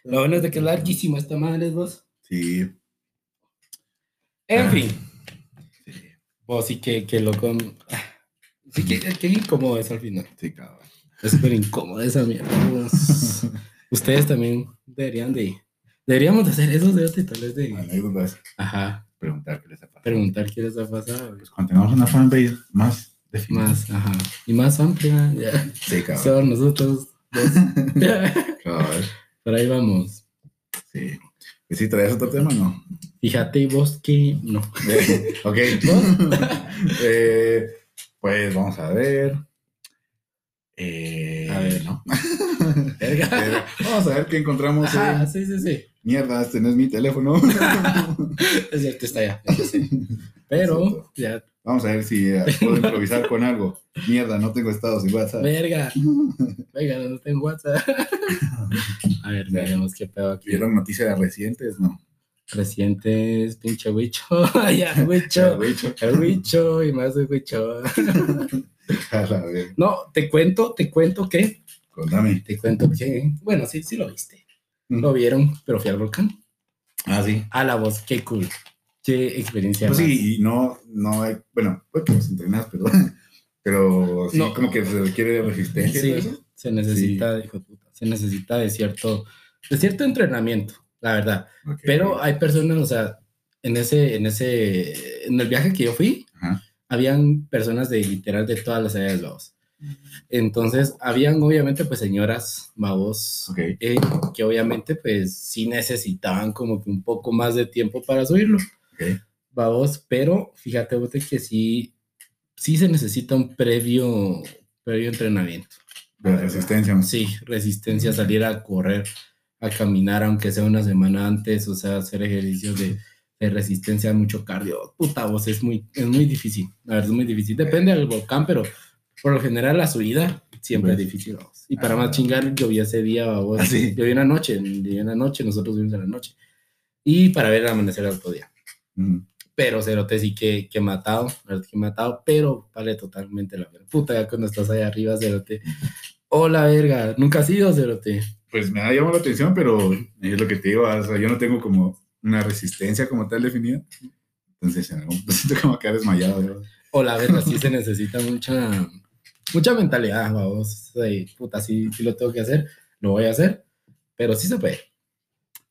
Lo bueno es de que es larguísima esta madre, vos. Sí, En fin, vos sí que, que loco. Sí que, que incómodo es al final. sí, cabal. Es súper incómodo esa mierda. vos. Ustedes también deberían de. Deberíamos de hacer eso de tal vez de. Anécdotas, Ajá. preguntar qué les ha pasado. Preguntar qué les ha pasado. Pues cuando tengamos una fanbase más definida. Más, ajá. Y más amplia. Ya. Sí, cabal. Son nosotros dos. (laughs) cabal. Por ahí vamos. Sí. Pues sí, traías otro tema, ¿no? Fíjate vos que no. (laughs) Ok. (laughs) Eh, pues vamos a ver. Eh, A ver. ¿no? Verga. (laughs) Eh, vamos a ver qué encontramos. Ajá, en- sí, sí, sí. Mierda, este no es mi teléfono. Es cierto, está ya. Pero, ya, Vamos a ver si puedo improvisar con algo. Mierda, no tengo estados en WhatsApp. verga. Venga, no tengo WhatsApp. A ver, veremos qué pedo aquí. ¿Vieron noticias recientes? No. Recientes, pinche huicho. (laughs) ya, huicho. El huicho y más de huicho. (laughs) No, te cuento, te cuento que, Contame. te cuento que, bueno, sí, sí lo viste. Mm. Lo vieron, pero fui al volcán. Ah, sí. A la voz, qué cool. Qué experiencia. Pues más. sí, y no, no hay, bueno, puede que los entrenas, pero, (laughs) pero sí, No. como que se requiere resistencia. Sí, se necesita, hijo de puta, se necesita de cierto, de cierto entrenamiento, la verdad. Ok. Pero hay personas, o sea, en ese, en ese, en el viaje que yo fui, Ajá. habían personas de literal de todas las edades, babos. Entonces, habían obviamente pues señoras, babos, Ok. eh, que obviamente pues sí necesitaban como que un poco más de tiempo para subirlo, Ok. babos, pero fíjate vos de que sí, sí se necesita un previo, previo entrenamiento. Resistencia. Sí, resistencia, salir a correr, a caminar, aunque sea una semana antes, o sea, hacer ejercicios de, de resistencia, mucho cardio. Puta voz, es muy, es muy difícil. La verdad es muy difícil. Depende del volcán, pero por lo general la subida siempre es Pues. difícil. vamos. Y para Ah. más chingar, llovió ese día, vos. Ah, sí. Llovió en la noche, llovió en la noche, nosotros vimos en la noche. Y para ver el amanecer al otro día. Ujú. Pero Cerote sí que, que matado, verdad que matado, pero vale totalmente la pena. Puta, ya cuando estás allá arriba, Cerote. (laughs) Hola, verga, nunca has ido, Cerote. Pues me ha llamado la atención, pero es lo que te digo, o sea, yo no tengo como una resistencia como tal definida. Entonces, en algún punto (laughs) siento como que desmayado. ¿no? O la verdad, sí se necesita mucha, mucha mentalidad, vamos. Sí, puta, sí, sí lo tengo que hacer, lo voy a hacer, pero sí se puede.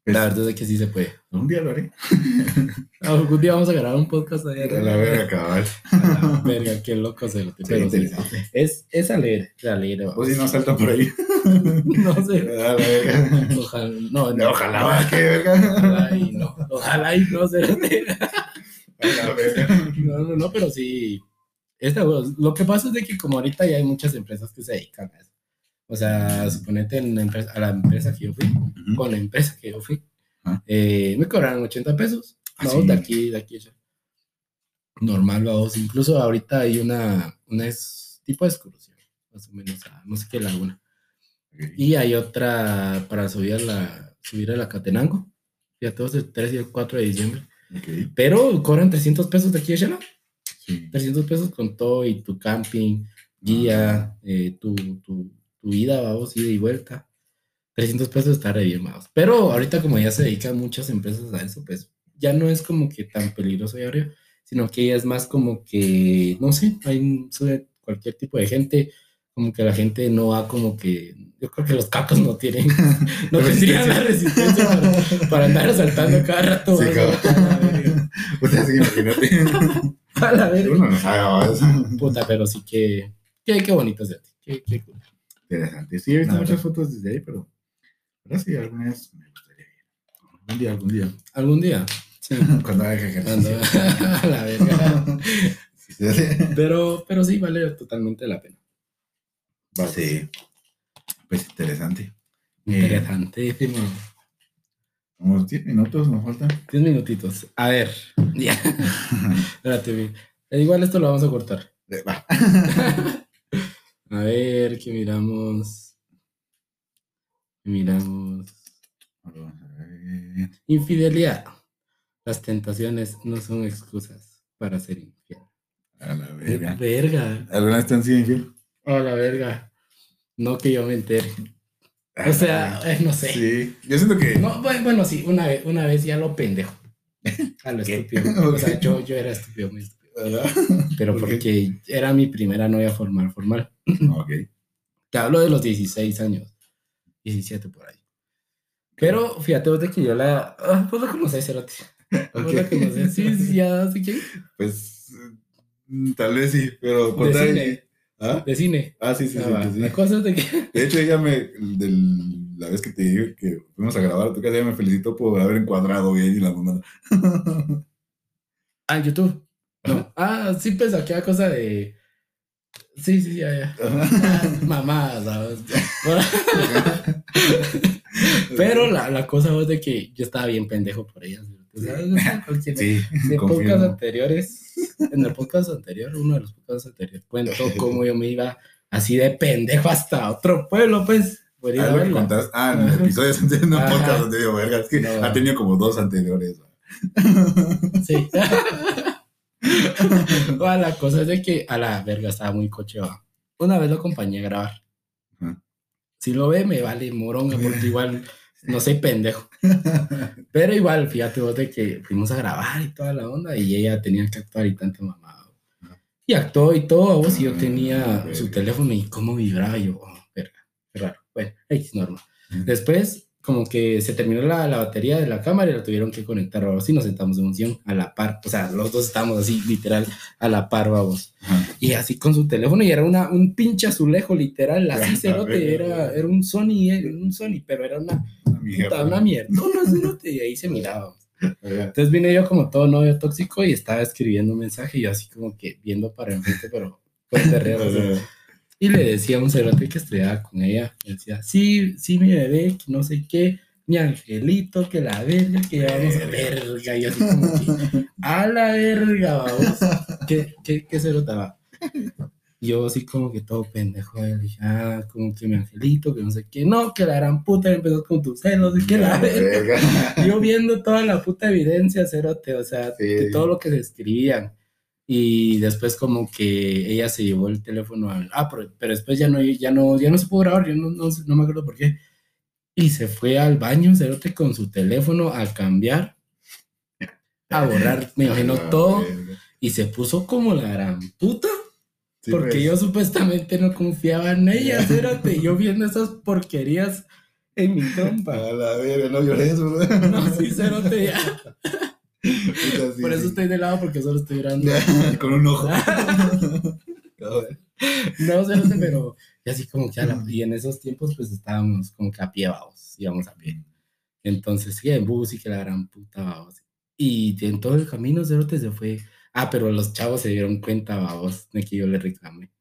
Pues, La verdad es que sí se puede. algún día lo haré. (laughs) Algún día vamos a grabar un podcast allá. A la verga, cabal. A la verga, qué loco, Cerote. (laughs) Sí, Pero sí, es, es alegre, alegre. Si no saltan por ahí. (laughs) No sé. A la verga. Ojalá, no, no, Ojalá, qué verga. Ojalá y no, ojalá y no se. No, no, no, pero sí. Esta, lo que pasa es de que como ahorita ya hay muchas empresas que se dedican a eso. O sea, suponete en la empresa- a la empresa que yo fui, con la empresa que yo fui, Ah. eh, me cobraron 80 pesos. Ah, Vamos sí. de aquí, de aquí. ya. Normal, vamos. Incluso ahorita hay una, una es- tipo de excursión, más o menos, a no sé qué laguna. Y hay otra para subir a la, subir a la Catenango. Ya todos el 3 y el 4 de diciembre. Ok. Pero cobran 300 pesos de aquí a Shela. Sí. 300 pesos con todo y tu camping, guía, eh, tu, tu, tu ida, vamos, ida y vuelta. 300 pesos está re bien, vamos. Pero ahorita como ya se dedican muchas empresas a eso, pues ya no es como que tan peligroso ahí arriba, sino que ya es más como que, no sé, hay cualquier tipo de gente, como que la gente no va como que, yo creo que los cacos no tienen, (laughs) no tendrían la resistencia para, (laughs) para andar asaltando cada rato. Sí. (laughs) Puta, sí, imagínate. A la verga. Uno no sabe eso. Puta, pero sí que, qué, qué bonito es de ti, qué, qué cool. Interesante. Sí, he visto muchas verdad. fotos desde ahí, pero. Pero sí, alguna vez me gustaría ir. Algún día, algún día. Algún día, sí. Cuando haga Cuando- ejercicio. a la verga. Sí, sí, sí. Pero, pero sí, vale totalmente la pena. Sí. Pues interesante. Interesantísimo. Como 10 minutos nos faltan. Diez minutitos. A ver. (laughs) Ya. Espérate. Eh, Igual esto lo vamos a cortar. Eh, Va. (laughs) A ver, ¿qué miramos? ¿Qué miramos? Infidelidad. Las tentaciones no son excusas para ser infiel. A la verga. Verga. ¿Alguna vez te han sido infiel? A la verga. No que yo me entere. O sea, eh, no sé. Sí. Yo siento que. No, bu- bueno, sí, una vez, una vez ya lo pendejo. (laughs) A lo ¿Qué? estúpido. (laughs) O sea, yo, yo era estúpido, muy estúpido. ¿Verdad? Pero porque era mi primera novia formal, formal. Ok. Te hablo de los 16 años. 17 por ahí. Pero fíjate vos de que yo la... Ah, vos la conocés, Cerote. La. Sí, sí, ya sé quién. Pues. mm, Tal vez sí, pero De contar- cine. ¿Ah? De cine. Ah, sí, sí, Ah, sí, va. sí, sí. La cosa es de que... De hecho, ella me, del- la vez que te dije que fuimos a grabar a tu casa, ella me felicitó por haber encuadrado bien y la mamá. (laughs) Ah, en YouTube. No. Ah, sí, pues aquella cosa de... Sí, sí, ya, ya. Ah, Mamá, ¿sabes? (laughs) (laughs) Pero la, la cosa es de que yo estaba bien pendejo por ella. ¿sí? Anteriores, en el podcast anterior, uno de los podcasts anteriores, cuento (laughs) cómo yo me iba así de pendejo hasta otro pueblo, pues. por ir a Algo que verla. contaste- Ah, en episodios anteriores, no podcast anterior, verga. Es que No. ha tenido como dos anteriores. (laughs) Sí. (laughs) Bueno, la cosa es de que a la verga estaba muy cocheo. Una vez lo acompañé a grabar. Si lo ve, me vale moronga, porque igual no soy pendejo. (laughs) Pero igual, fíjate vos de que fuimos a grabar y toda la onda, y ella tenía que actuar y tanto mamado. Y actuó y todo, vos, y yo Ah, tenía su teléfono y cómo vibraba, yo, oh, verga, qué raro. Bueno, es normal. Después, como que se terminó la, la batería de la cámara y la tuvieron que conectar, vamos, y nos sentamos en un sillón a la par. O sea, los dos estábamos así, literal, a la par, vamos. Ajá. Y así con su teléfono, y era una, un pinche azulejo, literal, así (laughs) cerote, era, era un Sony, eh, un Sony, pero era una, Una mierda. puta, una mierda, una cerote, y ahí se miraba. Entonces vine yo como todo novio tóxico y estaba escribiendo un mensaje y yo así como que viendo para enfrente, pero (laughs) o sea, y le decía a un cerote que estudiaba con ella, le decía, sí, sí, mi bebé, que no sé qué, mi angelito, que la verga, que ya vamos a verga, y así como que, a la verga, vamos, ¿qué, qué, qué cerota va? Yo así como que todo pendejo, le dije, ah, como que mi angelito, que no sé qué, no, que la gran puta empezó con tus celos, y que la verga. Yo viendo toda la puta evidencia, cerote, o sea, Sí. de todo lo que se escribían. Y después como que ella se llevó el teléfono al... Ah, pero, pero después ya no, ya, no, ya no se pudo grabar, yo no, no, no me acuerdo por qué. Y se fue al baño, cerote, con su teléfono a cambiar, a borrar, me imagino Ah, todo. Y se puso como la gran puta, Sí, porque pues. yo supuestamente no confiaba en ella, (laughs) cerote. Yo viendo esas porquerías en mi trompa. A la verga, no llores, ¿verdad? No, sí, cerote, ya. (laughs) (laughs) Sí, Por eso sí. estoy de lado, porque solo estoy mirando. (laughs) Con un ojo. (laughs) No sé, no sé, pero y así como que a la- y en esos tiempos pues estábamos como que a pie, vamos, íbamos a pie. Entonces, sí, en bus y que la gran puta, vamos. Y en todo el camino Cerote se fue. Ah, pero los chavos se dieron cuenta, vamos, de que yo le reclamé.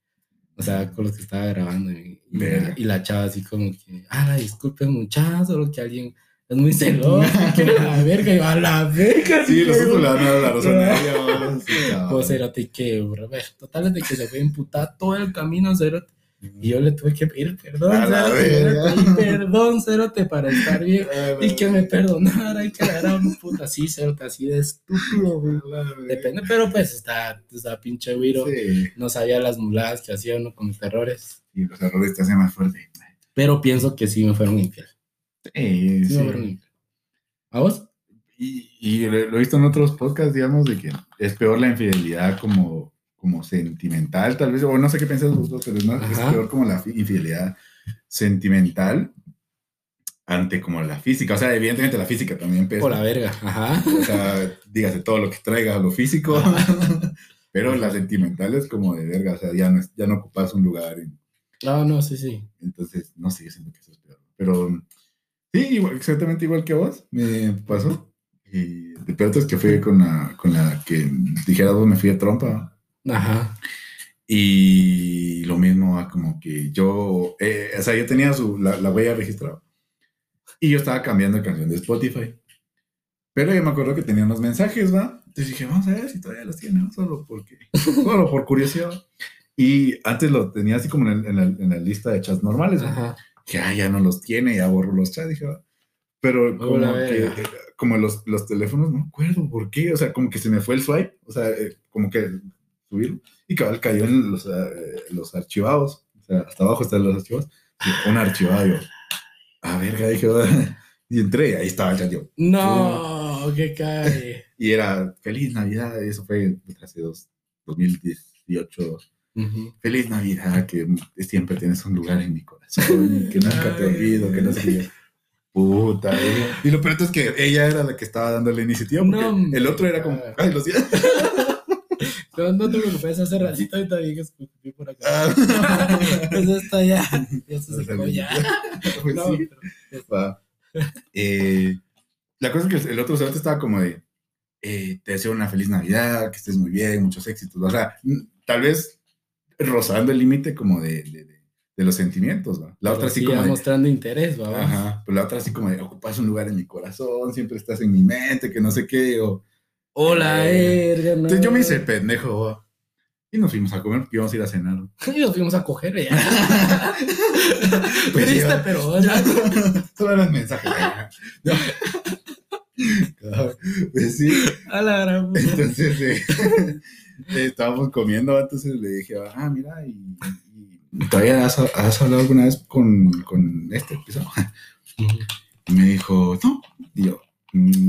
O sea, con los que estaba grabando. Y, y la, y la chava así como que, ah, disculpen muchachos, solo que alguien es muy celoso, que (laughs) la verga, y yo, a la verga. Sí, nosotros le dado la razón a ella. (laughs) Pues Cerote, que, bro, ve, total es de que se fue emputada todo el camino, Cerote. Y yo le tuve que pedir perdón, Cerote, perdón, Cerote, para estar bien. Y que me perdonara y que la era un puta así, Cerote, así de estúpido, güey. Depende, pero pues está, está pinche güiro. Sí. No sabía las muladas que hacía uno con mis errores. Y los errores te hacen más fuerte. Pero pienso que sí me fueron infiel. Sí, Sí, sí. me acuerdo un- ¿A vos? Y, y lo he visto en otros podcasts, digamos, de que es peor la infidelidad como, como sentimental, tal vez, o no sé qué piensas vosotros, pero es, más- es peor como la fi- infidelidad sentimental ante como la física. O sea, evidentemente la física también pesa. Por la verga. Ajá. O sea, dígase todo lo que traiga lo físico, (laughs) pero la sentimental es como de verga, o sea, ya no, ya no ocupas un lugar. en- No, no, sí, sí. entonces, no sé, yo siento que eso es peor. Pero sí, igual- exactamente igual que vos, me pasó. Y de peor es que fui con la, con la que dijera vos, me fui a trompa. Ajá. Y lo mismo, ah, como que yo, eh, o sea, yo tenía su, la, la huella registrada. Y yo estaba cambiando de canción de Spotify. Pero yo me acuerdo que tenía unos mensajes, ¿va? Entonces dije, vamos a ver si todavía los tiene, solo porque, (laughs) solo por curiosidad. Y antes lo tenía así como en, en la, en la lista de chats normales, ¿va? Ajá. Que ah, ya no los tiene, ya borro los chats, dije, pero como, que, eh, como los, los teléfonos, no me acuerdo por qué, o sea, como que se me fue el swipe, o sea, eh, como que subirlo, y cabal cayó en los, eh, los archivados, o sea, hasta abajo están los archivados, y un archivado, yo, a verga, dije, (laughs) y entré, y ahí estaba el chat, yo, No, que cae. (laughs) y era Feliz Navidad, y eso fue hace dos, 2018, Feliz Navidad, que siempre tienes un lugar en mi corazón, que nunca te olvido, que no sé. Puta. Y lo peor es que ella era la que estaba dando la iniciativa, porque No, el otro era como, ay, los (laughs) días. No, no te preocupes, hace ratito y también escupí por acá. Ah. (laughs) Pues esto ya, ya se secó ya. (laughs) Pues No, sí, pero-. Eh, la cosa es que el otro cerote estaba como de, eh, te deseo una feliz Navidad, que estés muy bien, muchos éxitos. O sea, tal vez rozando el límite como de, de, los sentimientos, ¿va? La otra así sí, como de, mostrando interés, vamos. Ajá, pero la otra así como de ocupas un lugar en mi corazón, siempre estás en mi mente, que no sé qué, o... Hola, Eh, verga, no. Entonces yo me hice pendejo, va. y nos fuimos a comer porque íbamos a ir a cenar. (laughs) Y nos fuimos a coger ya. (laughs) Pues Triste, pero ya. (laughs) Solo eran mensajes. Pues sí, A la gran puta. entonces eh, eh, estábamos comiendo, entonces le dije, ah, mira, y, y todavía has, has hablado alguna vez con, con este pisado. (laughs) Y me dijo, no, y yo.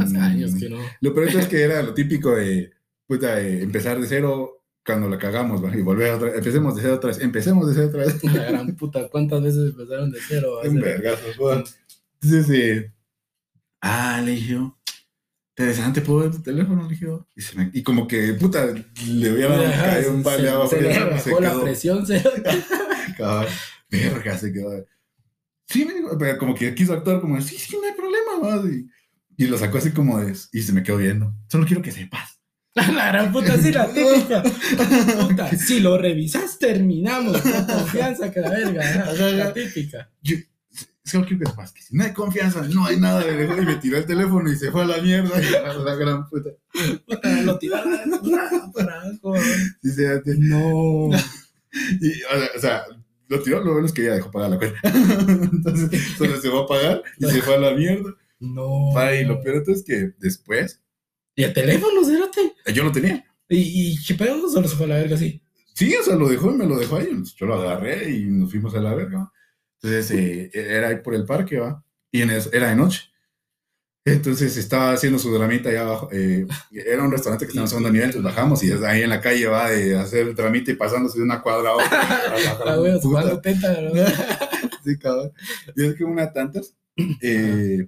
Hace "Mm". años que no. Lo peor es que era lo típico de, puta, de empezar de cero cuando la cagamos, ¿va? y volver otra vez. Empecemos de cero otra vez, empecemos de cero otra vez. La gran puta, ¿cuántas veces empezaron de cero? a Un vergazo. Entonces, eh, ah, le dije yo, interesante, ¿puedo ver tu teléfono? Le dije. Y, se me- y como que, puta, le hubiera Ajá, caído un balde se- le bajó la quedó, presión, se... cabrón, (laughs) verga, se quedó. Sí, me dijo, pero como que quiso actuar como, sí, sí, no hay problema, más. Y, y lo sacó así como de, y se me quedó viendo. Solo quiero que sepas. (laughs) La gran puta, sí, la típica. Puta, si lo revisas, terminamos. Con confianza que la verga. ¿no? (laughs) La típica. Yo, quiero que si no hay confianza, no hay nada. Le dejó y me tiró el teléfono y se fue a la mierda. (laughs) Y a la gran puta. Lo tiraron. No. (laughs) Y, o sea, o sea, lo tiró, lo bueno es que ella dejó pagar la cuenta. (laughs) Entonces, solo se va a pagar y se fue a la mierda. No. Y lo peor es que después, ¿Y el teléfono, cérate? yo lo tenía. ¿Y, y qué pedo? Solo se fue a la verga así. Sí, o sea, lo dejó y me lo dejó ahí. Yo lo agarré y nos fuimos a la verga. Entonces, eh, era ahí por el parque, ¿va? Y en eso, era de noche. Entonces estaba haciendo su dramita allá abajo. eh, era un restaurante que estaba en segundo nivel, entonces bajamos y desde ahí en la calle va de hacer el tramita y pasándose de una cuadra a otra. Jugando tenta, ¿no? Sí, cabrón. Y es que una tantas, eh,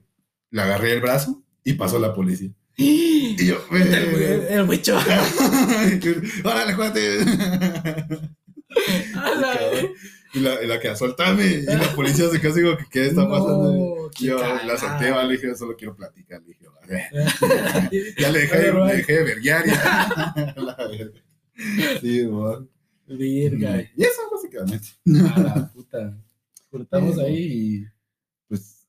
le agarré el brazo y pasó la policía. (gasps) Y yo, El, eh, el huicho. (laughs) ¡Órale, cuate! (laughs) Y la, y la que soltame y la policía se como que ¿qué está pasando? No, yo la solté, ¿vale? le dije, solo quiero platicar. Le dije, "Vale". (laughs) ya le dejé, Pero, le dejé de verguiar. ya. (laughs) La verga. sí, man. Virga. Y eso básicamente. A la puta. Cortamos ahí y. Pues,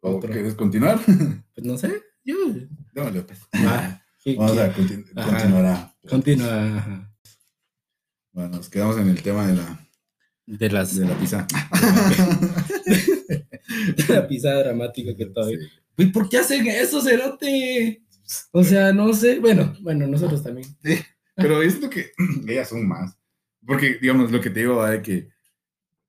¿o Otro. ¿quieres continuar? Pues no sé. Yo. No, López. Va. ¿Qué- Vamos qué? a continu- continuar. Continúa. ajá. Bueno, nos quedamos en el tema de la, De las. de la pizza. de (laughs) la pisada dramática que todavía. Sí. ¿Y por qué hacen eso, Cerote? O sea, no sé. Bueno, bueno, nosotros también. Pero es lo que (clears throat) ellas son más. Porque, digamos, lo que te digo va de que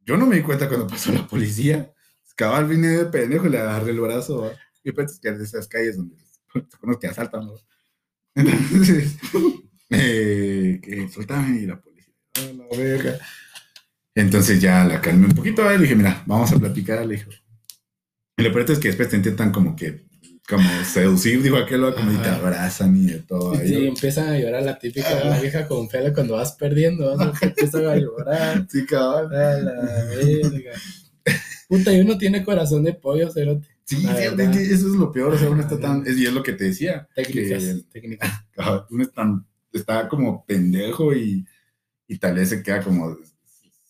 yo no me di cuenta cuando pasó la policía. cabal vine de pendejo y le agarré el brazo. ¿va? Y pues que es de esas calles donde (laughs) conoce que asaltan. ¿no? Entonces, (laughs) eh, que soltame y la policía. "A la verga". Entonces ya la calmé un poquito. Le dije, mira, vamos a platicar. Le dijo. Y lo peor es que después te intentan como que, como seducir, dijo aquel, ¿va? como y te abrazan y de todo. Y sí, empiezan a llorar la típica la vieja con pelo cuando vas perdiendo, a empiezan a llorar. Sí, cabal. A la verga. Puta, y uno tiene corazón de pollo, cerote. Sí, fíjate que eso es lo peor, o sea, uno está tan, es, y es lo que te decía, Técnicas, que técnicas. (laughs) uno es tan- está como pendejo y, y tal vez se queda como,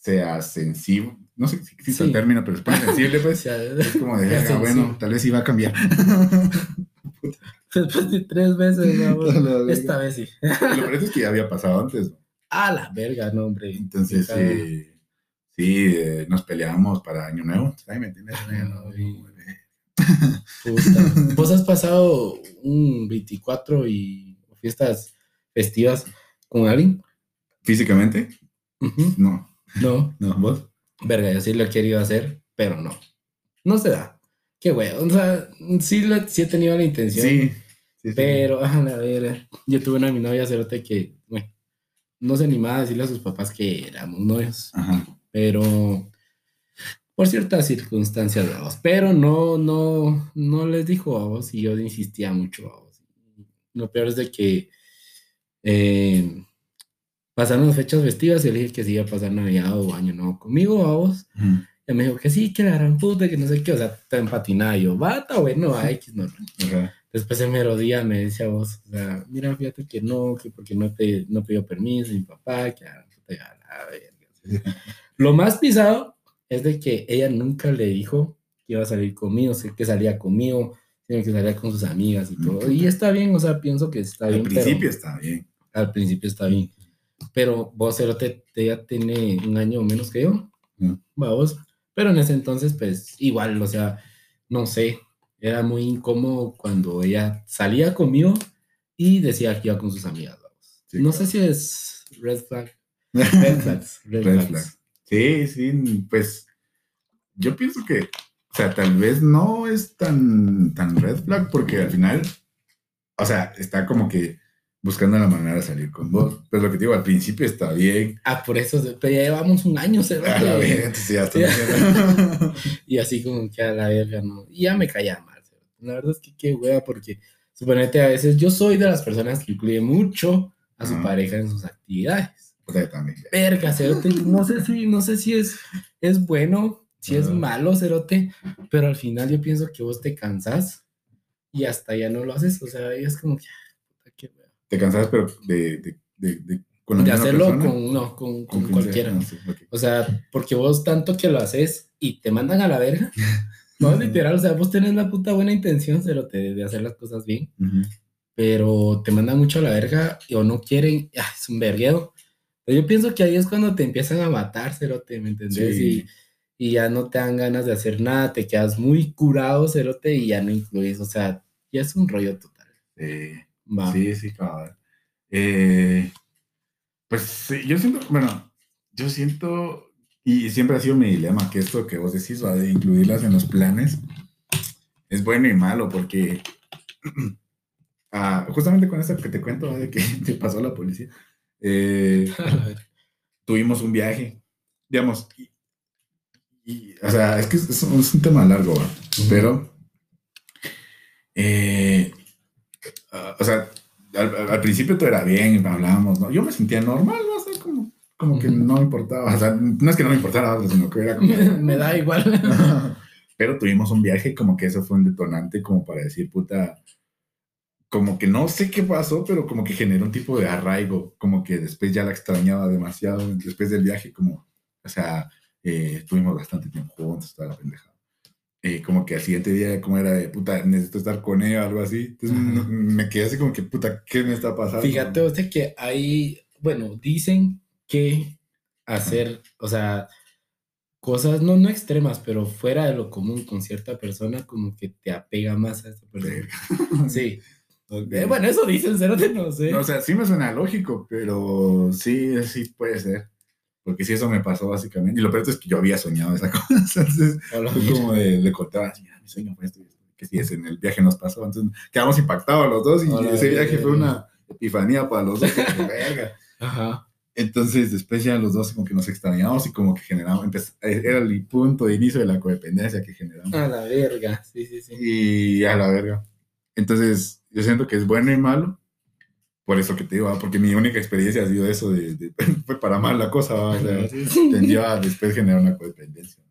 sea sensible, no sé si existe el Sí. término, pero es muy sensible, O pues, (laughs) sea, es como de, (laughs) Ya "Verga, bueno, tal vez iba a cambiar. (laughs) después de tres veces, la verga. Esta vez sí. Lo peor es que ya había pasado antes, ¿no? A la verga, no, hombre. entonces, eh, sí, eh, nos peleábamos para Año Nuevo, Ay, ¿me entiendes? Ay. Puta. ¿Vos has pasado un 24 y fiestas festivas con alguien? ¿Físicamente? No, No. no, ¿vos? Verga, yo sí lo he querido hacer, pero no. No se da. Qué huevo. O sea, sí, lo- sí he tenido la intención. Sí, sí, sí. Pero, a la verga. Yo tuve una mi novia cerote que, bueno, no se animaba a decirle a sus papás que éramos novios. Ajá. pero por ciertas circunstancias, vamos, pero no, no, no les dijo a vos y yo insistía mucho a vos. Lo peor es de que eh, pasaron las fechas festivas y yo le dije que sí iba a pasar Navidad o Año Nuevo conmigo a vos. Ujú. Y me dijo que sí, que la gran puta, que no sé qué, o sea, tan patinada. Y yo, bata, bueno, ay, X, no. Ajá. Después el mero día me decía vos, o sea, mira, fíjate que no, que porque no te no pidió permiso mi papá, que a la verga. (laughs) Lo más pisado es de que ella nunca le dijo que iba a salir conmigo, sé que salía conmigo, sino que salía con sus amigas y todo. Y está bien, o sea, pienso que está Al bien. pero- principio está bien. al principio está bien. Pero vos, Cerote, ella tiene un año menos que yo. Mm. Vamos. Pero en ese entonces, pues, igual, o sea, no sé. Era muy incómodo cuando ella salía conmigo y decía que iba con sus amigas. vamos. Sí, no claro. sé si es red flag. (laughs) Red flags. Red, Red flags. flag. Sí, sí, pues yo pienso que, o sea, tal vez no es tan, tan red flag porque al final, o sea, está como que buscando la manera de salir con vos. Pero lo que te digo, al principio está bien. Ah, por eso, pero ya llevamos un año, Cerote. A la verga, entonces ya está bien. (laughs) Y así como que a la verga, ¿no? Y ya me caía mal. La verdad es que qué wea, porque suponete a veces yo soy de las personas que incluye mucho a su Ajá. pareja en sus actividades. O sea, también. Verga, cerote, no sé si, no sé si es, es bueno, si es Ajá. malo, cerote, pero al final yo pienso que vos te cansás y hasta ya no lo haces, o sea, es como que, ah, puta, qué wea. Te cansas, pero de, de, de, de, con la De misma hacerlo persona, con, no, con, con quien cualquiera. no sé, ok. O sea, porque vos tanto que lo haces y te mandan a la verga. (laughs) No, literal, o sea, vos tenés la puta buena intención, pero te, de hacer las cosas bien, Ujú. pero te mandan mucho a la verga y- o no quieren, ah, es un vergueo. Pero yo pienso que ahí es cuando te empiezan a matar, cerote, ¿me entendés? Sí. Y, y ya no te dan ganas de hacer nada, te quedas muy curado, cerote, y ya no incluís, o sea, ya es un rollo total. Eh, Va. Sí, sí, cabal. Eh, pues sí, yo siento, bueno, yo siento, y siempre ha sido mi dilema, que esto que vos decís, va de incluirlas en los planes, es bueno y malo, porque (clears throat) ah, justamente con esto que te cuento, ¿va? de que (laughs) te pasó la policía, eh, (laughs) tuvimos un viaje, digamos, y, y, o sea, es que es, un, es un tema largo, ¿va? pero, eh, o sea, al, principio todo era bien, hablábamos, ¿no? Yo me sentía normal, ¿no? O sea, como, como que no me importaba, o sea, no es que no me importara, sino que era como... (laughs) Me da igual. (laughs) Pero tuvimos un viaje como que eso fue un detonante como para decir, puta, como que no sé qué pasó, pero como que generó un tipo de arraigo, como que después ya la extrañaba demasiado, después del viaje, como, o sea, eh, estuvimos bastante tiempo juntos, toda la pendejada. Eh, como que al siguiente día, como era de, puta, necesito estar con ella, algo así. Entonces Ajá. me quedé así como que, puta, ¿qué me está pasando? Fíjate, o sea, que hay, bueno, dicen que hacer, o sea, cosas no, no extremas, pero fuera de lo común con cierta persona, como que te apega más a esa persona. Sí. (laughs) Eh, bueno, eso dicen, (laughs) cerote, no sé. No, o sea, sí me suena lógico, pero sí, sí puede ser. Porque si eso me pasó básicamente. Y lo peor es que yo había soñado esa (laughs) cosa. Entonces, fue como de, le contaba, mira, mi sueño fue esto. Que si es en el viaje nos pasó. Entonces, quedamos impactados los dos. Y Hola, ese viaje bien. fue una epifanía para los dos. (laughs) verga. Ajá. Entonces, después ya los dos como que nos extrañamos y como que generamos, empez- era el punto de inicio de la codependencia que generamos. A la verga. Sí, sí, sí. Y a la verga. Entonces, yo siento que es bueno y malo. Por eso que te digo, ah, porque mi única experiencia ha sido eso de, de- (laughs) fue para mal la cosa, ¿va? o sea, tendió a después generar una codependencia.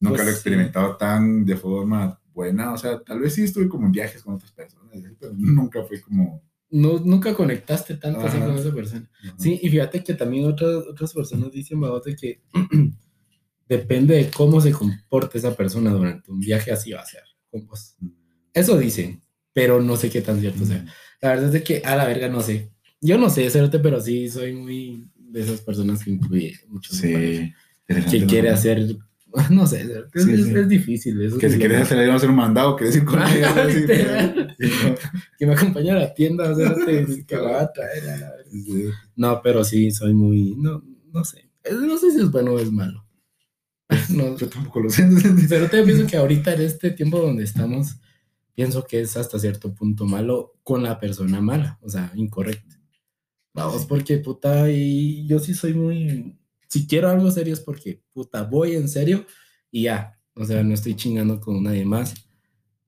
Nunca Pues lo he sí. experimentado tan de forma buena, o sea, tal vez sí estuve como en viajes con otras personas, pero nunca fue como... No, nunca conectaste tanto así con esa persona. Sí, y fíjate que también otras, otras personas dicen, babote, que (clears throat) depende de cómo se comporte esa persona durante un viaje, así va a ser con vos. Eso dicen, pero no sé qué tan cierto sea. La verdad es de que a la verga no sé. Yo no sé, Cerote, pero sí soy muy de esas personas que incluye mucho. Sí. Que quiere hacer, (laughs) no sé, es, Sí, es- sí. es difícil. Eso Que si quieres hacer, hacer un mandado, quieres ir con ella. así. (laughs) Que me acompañe a la tienda, o sea, (laughs) que va a traer. a la verga. Sí. No, pero sí, soy muy, no, no sé. No sé si es bueno o es malo. No, Yo tampoco lo sé. pero te pienso que ahorita en este tiempo donde estamos, pienso que es hasta cierto punto malo con la persona mala, o sea, incorrecta. Vamos, Sí. porque puta, y yo sí soy muy, si quiero algo serio es porque puta, voy en serio y ya, o sea, no estoy chingando con nadie más.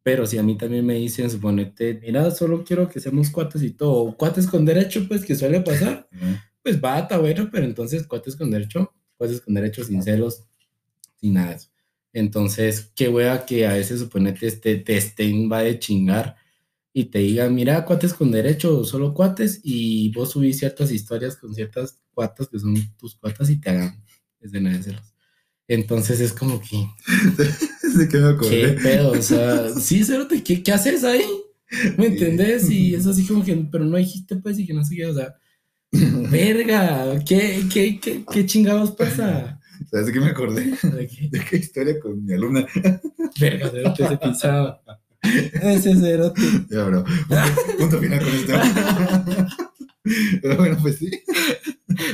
Pero si a mí también me dicen, suponete, mira, solo quiero que seamos cuates y todo, o cuates con derecho, pues que suele pasar, (laughs) pues va, está bueno, pero entonces cuates con derecho, cuates con derecho sin celos, sin nada de eso. Entonces, qué wea que a veces suponete este, te estén va de chingar y te digan, mira, cuates con derecho, solo cuates, y vos subís ciertas historias con ciertas cuatas que son tus cuatas y te hagan escena de celos. Entonces es como que, (laughs) ¿De qué me ¿qué pedo? O sea, sí, cerote, ¿qué, ¿qué haces ahí? ¿Me entendés? Y es así como que, pero no dijiste pues y que no sé qué, o sea, (laughs) verga, ¿qué, qué, qué, qué chingados pasa? ¿Sabes de qué me acordé? (laughs) ¿De qué? ¿De qué historia con mi alumna? Verga, cerote, (laughs) ese pisado. Ese cerote. Ya, bro. Punto, punto final con esto. (laughs) Pero bueno, pues sí.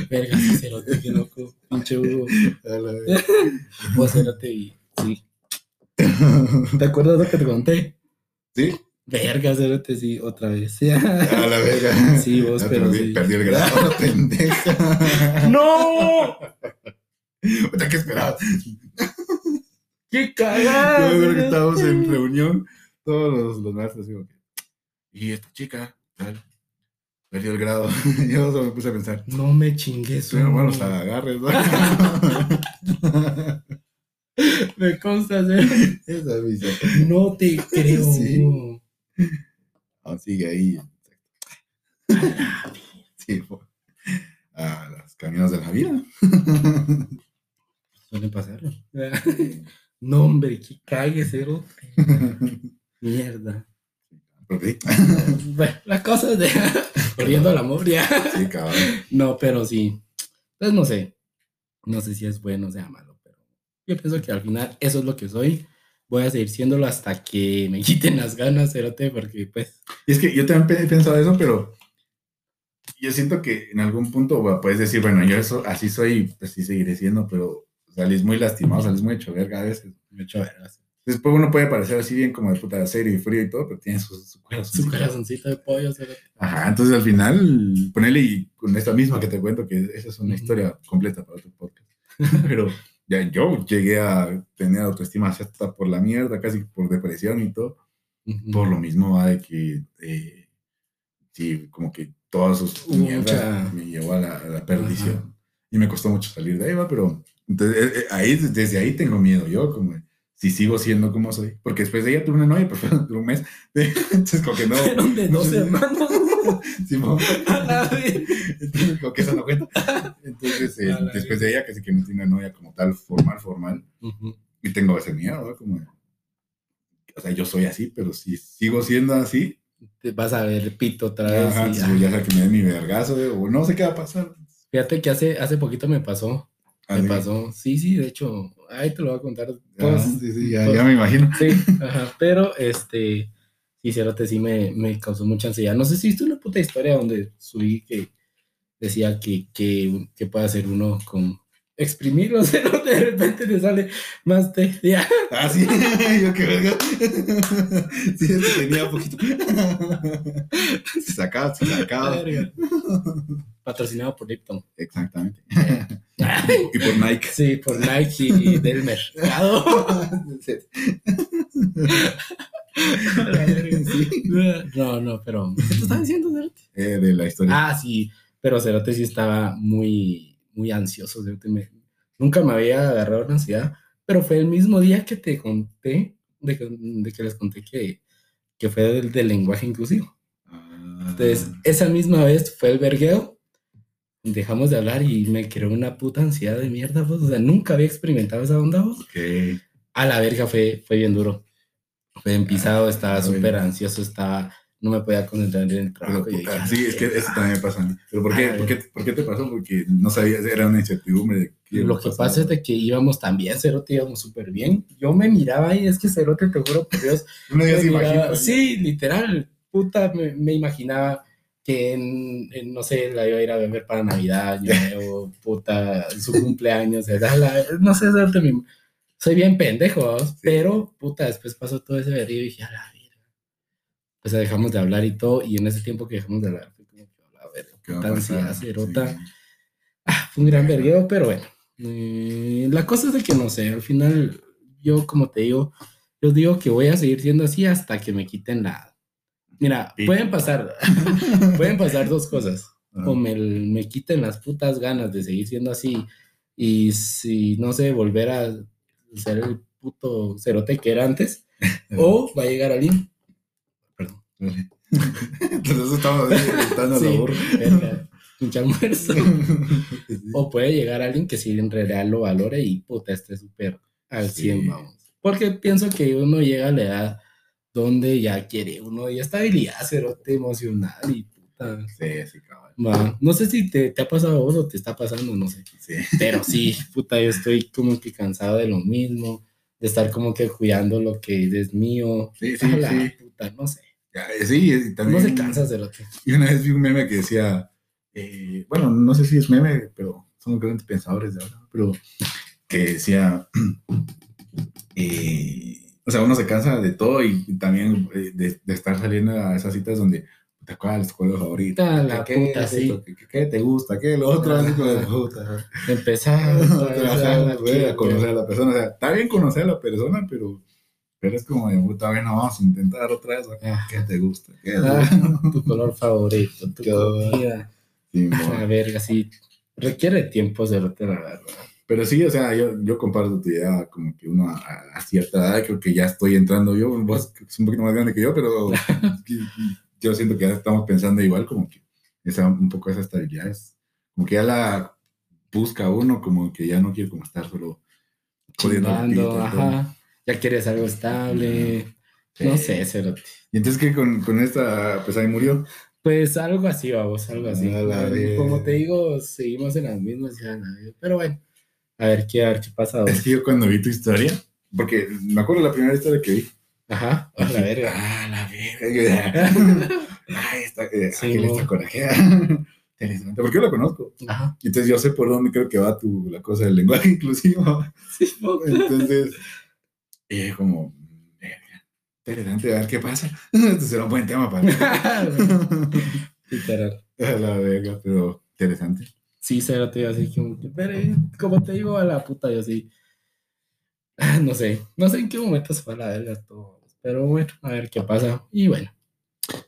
Verga, ese cerote, qué loco. Pinche Hugo. Vos cerote y sí. ¿Te acuerdas lo que te conté? ¿Sí? Verga, cerote, sí, otra vez. A la verga. Sí, vos, Ya pero perdí, sí. perdí el grado, pendeja. ¡No! Puta, ¿Qué esperabas? ¡Qué Yo cagada! me acuerdo que cerote! estábamos en reunión, todos los, los maestros, digo, y esta chica, tal, perdió el grado. (laughs) Yo solo me puse a pensar, No me chingues. pero bueno, hasta agarres, ¿no? (laughs) Me consta, cerote. Esa visa. No te creo. Sí. Aún sigue ahí. (laughs) Sí, fue. A los caminos de la vida. Suele pasar. (laughs) No, hombre, que cague, cerote. (laughs) Mierda. Perdí. (laughs) Bueno, las cosas de perdiendo el amor ya. Sí, cabrón. No, pero sí. Pues no sé. No sé si es bueno o sea malo, pero yo pienso que al final eso es lo que soy. Voy a seguir siéndolo hasta que me quiten las ganas, cerote, porque pues. Y es que yo también he pensado eso, pero yo siento que en algún punto bueno, puedes decir, bueno, yo eso, así soy, pues sí seguiré siendo, pero salís muy lastimado, salís muy hecho verga a veces. Me echo vergas. Después uno puede parecer así bien como de puta serio y frío y todo, pero tiene su, su corazón. Su corazoncito de pollo, cerote. Ajá, entonces al final, ponele y con esta misma que te cuento, que esa es una historia completa para otro podcast. (laughs) Pero ya yo llegué a tener autoestima hasta por la mierda, casi por depresión y todo. Ujú. Por lo mismo va de que, eh, sí, como que todas sus mierdas me llevó a la, a la perdición. Y me costó mucho salir de ahí, va, pero entonces, eh, eh, ahí, desde ahí tengo miedo yo, como si sigo siendo como soy. Porque después de ella tuve una novia, pero (laughs) fue de un mes. (laughs) Entonces, como que no. (laughs) Fueron de dos hermanos. Simón. Entonces, como que eso no cuenta. Entonces, eh, A la después de ella, casi que no tiene una novia como tal, formal, formal. Y tengo ese miedo, ¿no? Como, o sea, yo soy así, pero si sigo siendo así, Te vas a ver pito otra vez. ajá, y- ya sea que me den mi vergazo, o no sé qué va a pasar. Fíjate que hace, hace poquito me pasó. Así Me pasó. Sí, sí, de hecho, ahí te lo voy a contar. Ajá, Todos, sí, sí, ya, todos- ya me imagino. Sí, ajá, pero este, sí, cierto, sí me, me causó mucha ansiedad. No sé si viste una puta historia donde subí que decía que, que, que puede hacer uno con, exprimirlo, pero (laughs) de repente le sale más té. Ya. Ah, sí, yo qué verga. Sí, es que tenía poquito. Se sacaba, se sacaba. Patrocinado por Lipton. Exactamente. Y por Nike. Sí, por Nike y Delmer. No, no, pero. ¿Qué te estaba diciendo, Cerote? Eh, de la historia. Ah, sí, pero Cerote sí estaba muy, muy ansioso. Cerote. Me- nunca me había agarrado una ansiedad, pero fue el mismo día que te conté, de que, de que les conté que, que fue del, del lenguaje inclusivo. Ah, Entonces, esa misma vez fue el vergueo, dejamos de hablar y me creó una puta ansiedad de mierda, pues, o sea, nunca había experimentado esa onda, pues. ok. A la verga fue, fue bien duro. Fue bien pisado, estaba ah, súper ansioso, estaba, no me podía concentrar en el Pero, trabajo. y dije, sí, es que eso también me pasa a mí. ¿Pero por Ah, qué, por qué, por qué te pasó? Porque no sabías, era una incertidumbre. De qué iba Lo que pasa es de que íbamos también, Cerote, íbamos súper bien. Yo me miraba y es que Cerote, te juro por Dios, (laughs) ya me miraba- sí, literal, puta, me, me imaginaba que en, en, no sé, la iba a ir a beber para Navidad, Año (laughs) Nuevo, puta, su cumpleaños, la- no sé, Cerote, soy bien pendejo, ¿vos? pero, puta, después pasó todo ese verguillo y dije, a la vida. Pues dejamos de hablar y todo, y en ese tiempo que dejamos de hablar, fue como que, a la verga, ¿Qué va a puta pasar? ansiedad, Cerota. Sí. Ah, fue un gran vergueo, pero bueno. Eh, la cosa es de que no sé, al final, yo como te digo, yo digo que voy a seguir siendo así hasta que me quiten la. Mira, Sí. pueden pasar, (laughs) pueden pasar dos cosas. Ajá. O me, me quiten las putas ganas de seguir siendo así y si, no sé, volver a ser el puto cerote que era antes, (laughs) o va a llegar alguien. (laughs) Entonces estamos gritando Sí, la burra. verga, pinche almuerzo. (laughs) O puede llegar alguien que sí en realidad lo valore y puta, esté súper al Sí. 100, vamos. Porque pienso que uno llega a la edad donde ya quiere uno ya estabilidad, cerote emocional y puta. Sí, sí, cabrón. No sé si te, te ha pasado a vos o te está pasando, no sé. Sí. Pero sí, puta, yo estoy como que cansado de lo mismo, de estar como que cuidando lo que es mío. Sí, sí, la sí. puta, no sé. Eh, sí, también. No se cansa, cerote. Y una vez vi un meme que decía, eh, bueno, no sé si es meme, pero son grandes pensadores de ahora, pero que decía, (clears throat) eh, o sea, uno se cansa de todo y, también eh, de, de estar saliendo a esas citas donde te es tu color favorito, la ¿Qué, puta, sí. esto? ¿Qué, qué- te gusta? ¿Qué lo otro? Así como de puta. Empezar (laughs) güey, a conocer a la persona, o sea, está bien conocer a la persona, pero, pero es como de puta, bueno, vamos a intentar otra vez, Ah. ¿qué te gusta? ¿Qué Ah, (laughs) tu color favorito, tu (laughs) comida. Sí, A mo. la verga, sí. Requiere tiempo, cerote, la verdad. Pero sí, o sea, yo, yo comparto tu idea, como que uno a, a cierta edad, creo que ya estoy entrando yo, vos que es un poquito más grande que yo, pero (laughs) yo siento que ya estamos pensando igual, como que esa, un poco esa estabilidad es, como que ya la busca uno, como que ya no quiere como estar solo jodiendo Chingando, y todo. Ya quieres algo estable. Sí. No sé, cerote. Y entonces que con, con esta, pues ahí murió. Pues algo así, vamos, algo así. Como te digo, seguimos en las mismas. ya. Pero bueno, a ver qué, a ver qué pasa. vos. Es que yo cuando vi tu historia, porque me acuerdo la primera historia que vi. Ajá, a la verga. Ah, la verga. (laughs) Ay, está, eh, Sí, aquel está (laughs) porque yo la conozco. Ajá. Entonces yo sé por dónde creo que va tu, la cosa del lenguaje (laughs) inclusivo. Sí, poco. Entonces, eh, como, interesante, a ver qué pasa. (laughs) Este será un buen tema para mí. (laughs) Literal. La verga, pero interesante. Sí, cerote, así como que, pero eh, como te digo, a la puta, yo sí. (laughs) No sé, no sé en qué momento se fue a la verga todo. Pero bueno, a ver qué pasa. Y bueno,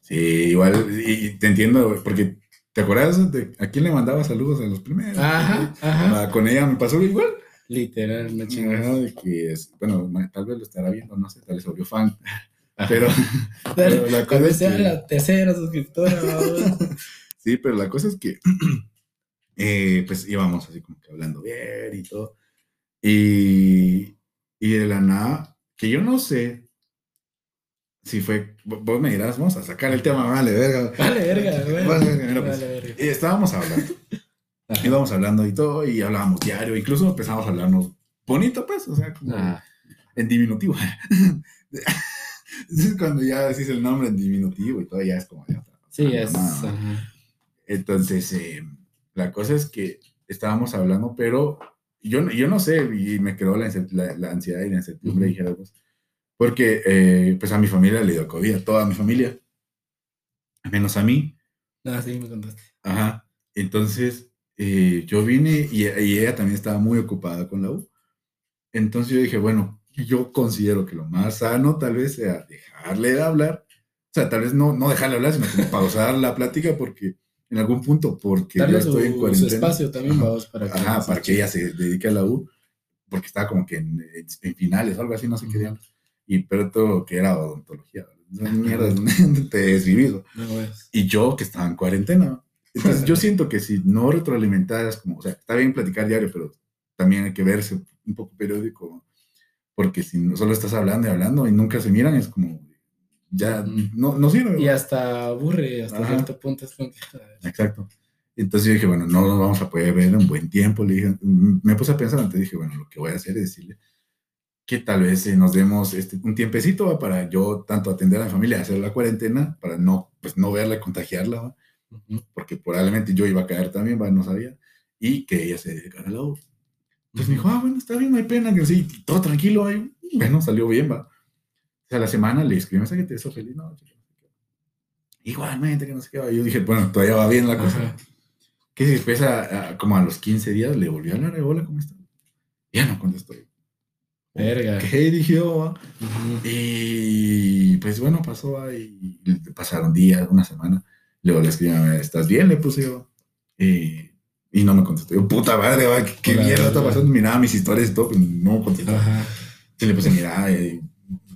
Sí, igual, y, y te entiendo, porque ¿te acuerdas de a quién le mandaba saludos en los primeros? ajá, ajá. Con ella me pasó igual. Literal, me chingas. Ajá, de que es, bueno, tal vez lo estará viendo, no sé, tal vez se volvió fan. (laughs) Pero, (laughs) pero la Tal cosa vez es sea que- la tercera suscriptora. (laughs) sí, pero la cosa es que, (clears throat) eh, pues íbamos así como que hablando bien y todo. Y, y de la nada, que yo no sé si fue, vo- vos me dirás, vamos a sacar el tema, vale, verga. Vale, verga, güey. Vale, verga, pues, Vale, verga. y estábamos hablando. Ajá. Íbamos hablando y todo, y hablábamos diario, incluso empezamos a hablarnos bonito, pues, o sea, como Ah, en diminutivo. es (laughs) cuando ya decís el nombre en diminutivo y todo, ya es como. ya otra- sí, es. ajá. Entonces, eh, la cosa es que estábamos hablando, pero yo, yo no sé, y me quedó la, la- la ansiedad y la incertidumbre, dijéramos, porque eh, pues a mi familia le dio COVID, a toda mi familia, menos a mí. Ah, sí, me contaste. Ajá. Entonces, eh, yo vine y, y ella también estaba muy ocupada con la U. Entonces yo dije, bueno, yo considero que lo más sano tal vez sea dejarle de hablar. O sea, tal vez no, no dejarle hablar, sino como pausar la plática porque en algún punto, porque Darle yo su, estoy en su cuarentena. espacio también, vamos, para que... Ajá, para que ella se dedique a la U, porque estaba como que en, en- finales o algo así, no sé qué diablos. Y pero todo que era odontología. Mierdas (laughs) te desvivido. No, pues. Y yo que estaba en cuarentena. Entonces yo siento que si no retroalimentaras, como, o sea, está bien platicar diario, pero también hay que verse un poco periódico, porque si solo estás hablando y hablando y nunca se miran, es como, ya Ujú. no, no sirve. Y hasta aburre, hasta Ajá. cierto punto. Es como que, Exacto. Entonces yo dije, bueno, no nos vamos a poder ver en un buen tiempo. Le dije, mm, me puse a pensar antes, dije, bueno, lo que voy a hacer es decirle que tal vez eh, nos demos este, un tiempecito ¿va? para yo tanto atender a mi familia, hacer la cuarentena, para no, pues, no verla contagiarla, ¿va? Porque probablemente yo iba a caer también, no sabía, y que ella se dedicara a la U. Entonces me dijo, ah, bueno, está bien, no hay pena, que sí, todo tranquilo, ahí. bueno, salió bien, va. O sea, la semana le escribí mensaje, te deseo feliz noche. Igualmente, que no sé qué va. Yo dije, bueno, todavía va bien la cosa. Ajá. Que después, a- a- como a los 15 días, le volvió a hablar, hola, ¿cómo estás? Ya no contestó. Verga. ¿Qué yo? va? Ujú. Y pues bueno, pasó ahí, pasaron días, una semana. Luego le escribí, ¿estás bien? Le puse yo. Eh, y no me contestó. Yo, puta madre, va, ¿qué, mierda está pasando? Miraba mis historias y todo, pero no me contestó. Le puse, mira, eh,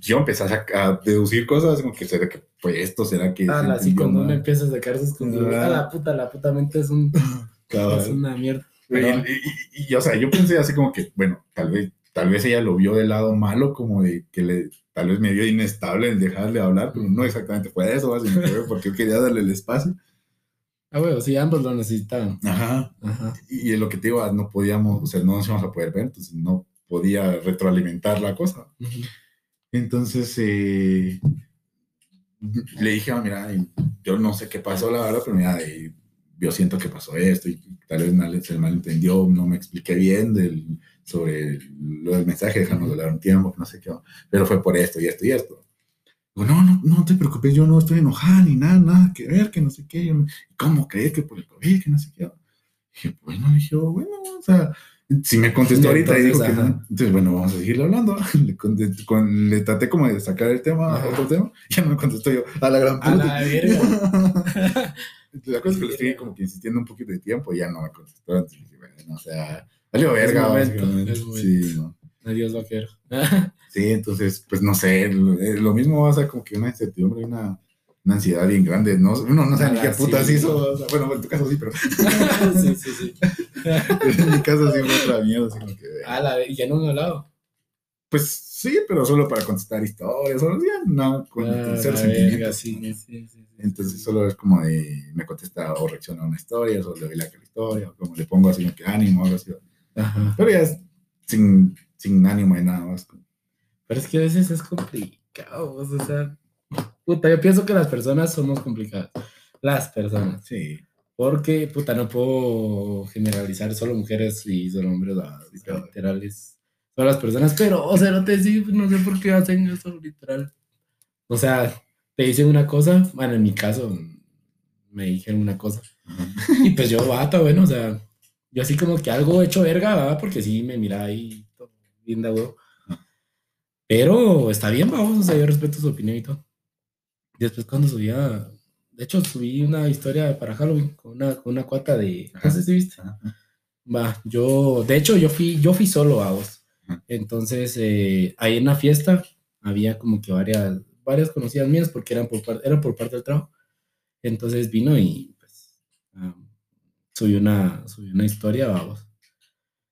yo empecé a, deducir cosas, como que será que fue esto, será que... Ah, así cuando uno empieza a sacar sus conclusiones. Ah. La puta, la puta mente es, un, (laughs) Cabal. es una mierda. Y, y- y- y, o sea, yo pensé así como que, bueno, tal vez, tal vez ella lo vio del lado malo, como de que le, tal vez me vio inestable en dejarle hablar, pero no exactamente fue eso, sino que porque yo quería darle el espacio. Ah, bueno, sí, ambos lo necesitaban. Ajá. Ajá. Y, y lo que te digo, ah, no podíamos, o sea, no nos íbamos a poder ver, entonces no podía retroalimentar la cosa. Entonces, eh, le dije, ah, mira, yo no sé qué pasó, la verdad, pero mira, eh, yo siento que pasó esto y tal vez se malentendió, no me expliqué bien del, sobre lo del mensaje, dejamos hablar un tiempo, no sé qué, pero fue por esto y esto y esto. Digo, no, no, no te preocupes, yo no estoy enojada ni nada, nada que ver, que no sé qué, yo ¿cómo crees que por el COVID, que no sé qué? Dije, bueno, dije, bueno, o sea, si me contestó ahorita y dijo que no, entonces bueno, vamos a seguirle hablando. (laughs) Le, conté- con- le traté como de sacar el tema, Ajá. otro tema, (laughs) ya no me contestó yo, a la gran A puta. la verga. (laughs) la cosa es que le estoy como que insistiendo un poquito de tiempo y ya no me contestó. Entonces bueno, o sea, valió verga, básicamente. Sí, ¿no? Adiós, vaquero. (laughs) Sí, entonces, pues no sé, lo, eh, lo mismo va a ser como que una incertidumbre, una, una ansiedad bien grande. No, uno no sabe ni Ah, qué putas sí. hizo. o sea, bueno, en tu caso sí, pero (laughs) sí, sí, sí. (laughs) en mi caso sí fue otra mierda. Así como que, A la y ya no me hablado. Pues sí, pero solo para contestar historias, solo ya no con Ah, la sentimientos. sí, sí, sí, sí. Entonces solo es como de me contesta o reacciona a una historia, o le doy like a la historia, o como le pongo así que ánimo algo así. Ajá. Pero ya es sin, sin ánimo y nada más. Pero es que a veces es complicado, o sea, puta, yo pienso que las personas somos complicadas. Las personas. Sí. Porque, puta, no puedo generalizar solo mujeres y solo hombres, ah, Claro. literales. Son las personas, pero, o sea, no te sí, no sé por qué hacen eso, literal. O sea, te dicen una cosa, bueno, en mi caso, me dijeron una cosa. Y pues yo, bata, bueno, o sea, yo así como que algo hecho verga, ¿verdad? Porque sí me miraba ahí, todo bien de huevo. Pero está bien, vamos, o sea, yo respeto su opinión y todo. Después cuando subía, de hecho subí una historia para Halloween con una, con una cuata de, no sé si viste. Va, yo, de hecho yo fui, yo fui solo a vos. Entonces, eh, ahí en la fiesta había como que varias, varias conocidas mías porque eran por, eran por parte del trabajo. Entonces vino y pues am, subí una, subí una historia, vamos.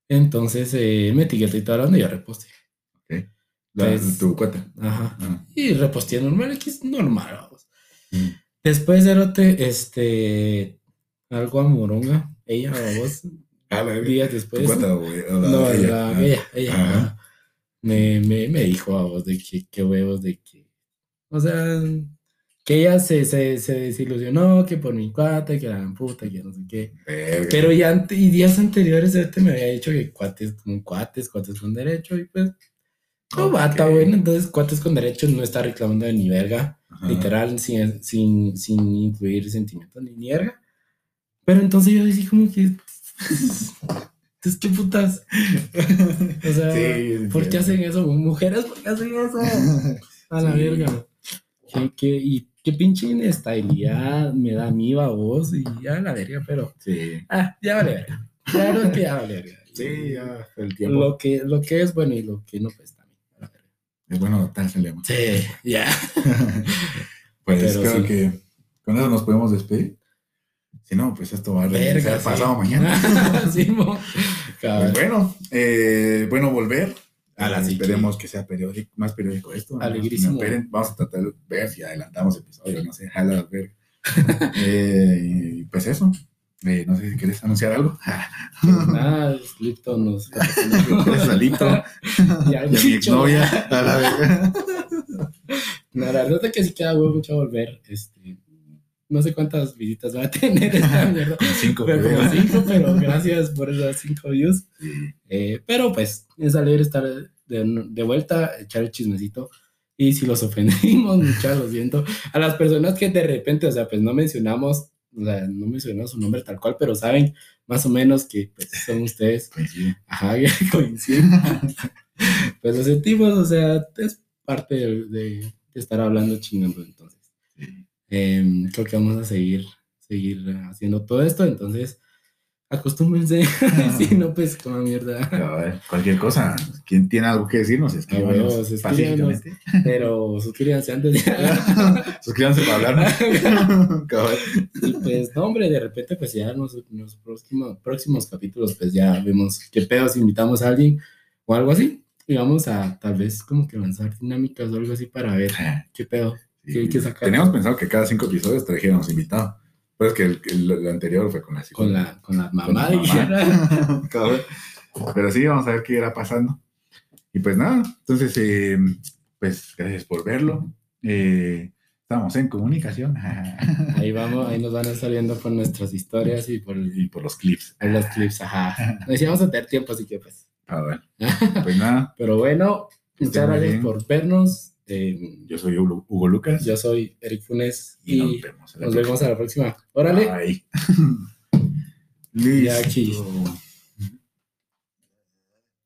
Entonces eh, me etiquetó y todo hablando y yo reposté. La, Pues- tu cuenta. Ajá. Ah. Y reposté normal, que es normal, vamos. Mm. Después Erote, este, algo a Moronga, ella, vamos, (laughs) Ah, la días después. cuenta, güey. la- No, ella. la- Ah. ella, ella, ajá. me, me, me dijo a vos de que qué huevos, de que, o sea, que ella se, se, se desilusionó, que por mi cuate, que la puta, que no sé qué. Pero ya y días anteriores este me había dicho que cuates con cuates, cuates con derecho, y pues, no bata, bueno, entonces cuates con derecho no está reclamando de ni verga, literal, sin, sin, sin incluir sentimientos ni, verga. Pero entonces yo decía como que... (laughs) Entonces, ¿qué putas? o sea, ¿por qué hacen eso? ¿Mujeres por qué hacen eso? (laughs) A la verga. ¿Qué, qué, y qué pinche inestabilidad me da a mí, vos, y ya la verga, pero. Sí. Ah, ya vale verga. Claro que ya vale verga. Sí, ya el tiempo. Lo que, lo que es bueno y lo que no, pues también. Es bueno al lema. Sí, ya. (laughs) pues Pero creo que con eso nos podemos despedir. Si no, pues esto va a regresar pasado mañana. (laughs) sí, pues bueno, eh, bueno, volver Esperemos que sea periódico, más periódico esto. Alegrísimo. vamos a tratar de ver si adelantamos episodios, no sé, jala ver. (laughs) eh, pues eso. Eh, no sé si quieres anunciar algo. (laughs) Pues nada, Lipto nos. Gracias a Lipto. y a mi exnovia. A la vez. (laughs) la verdad es que sí queda huevo mucho volver. Este, no sé cuántas visitas va a (laughs) tener esta (laughs) mierda. cinco, pero, cinco, pero gracias por esas cinco views. Eh, pero pues es alegre estar de, de, vuelta, echar el chismecito. Y si los ofendimos, (laughs) muchas lo siento. A las personas que de repente, o sea, pues no mencionamos, o sea, no mencionamos su nombre tal cual, pero saben más o menos que pues, son ustedes. Ajá, coinciden. pues lo sentimos, o sea, es parte de, de estar hablando chingando entonces. Em, creo que vamos a seguir, seguir haciendo todo esto, entonces acostúmbrense, (laughs) si no, pues como mierda. cualquier cosa, quien tiene algo que decirnos, escríbanos pacíficamente. Pero suscríbanse antes de... (laughs) suscríbanse para hablar. (laughs) y pues, no, hombre, de repente, pues ya en los, próximos, próximos capítulos, pues ya vemos qué pedo si invitamos a alguien o algo así. Y vamos a tal vez como que lanzar dinámicas o algo así para ver qué pedo. Teníamos pensado que cada cinco episodios trajéramos invitado. Pero es que el, anterior fue con la Con la, con la mamá, (laughs) Pero sí, vamos a ver qué irá pasando. Y pues nada, entonces, eh, pues gracias por verlo. Eh, estamos en comunicación. (laughs) ahí vamos, ahí nos van a estar viendo por nuestras historias y por, y por los clips. Por los clips, ajá. Decíamos a tener tiempo, así que pues. Ah, bueno. (laughs) Pues nada. Pero bueno, muchas gracias por vernos. Eh, yo soy Hugo Lucas. Yo soy Eric Funes. Y, nos vemos, nos vemos a la próxima. Órale. Bye. (laughs) Listo.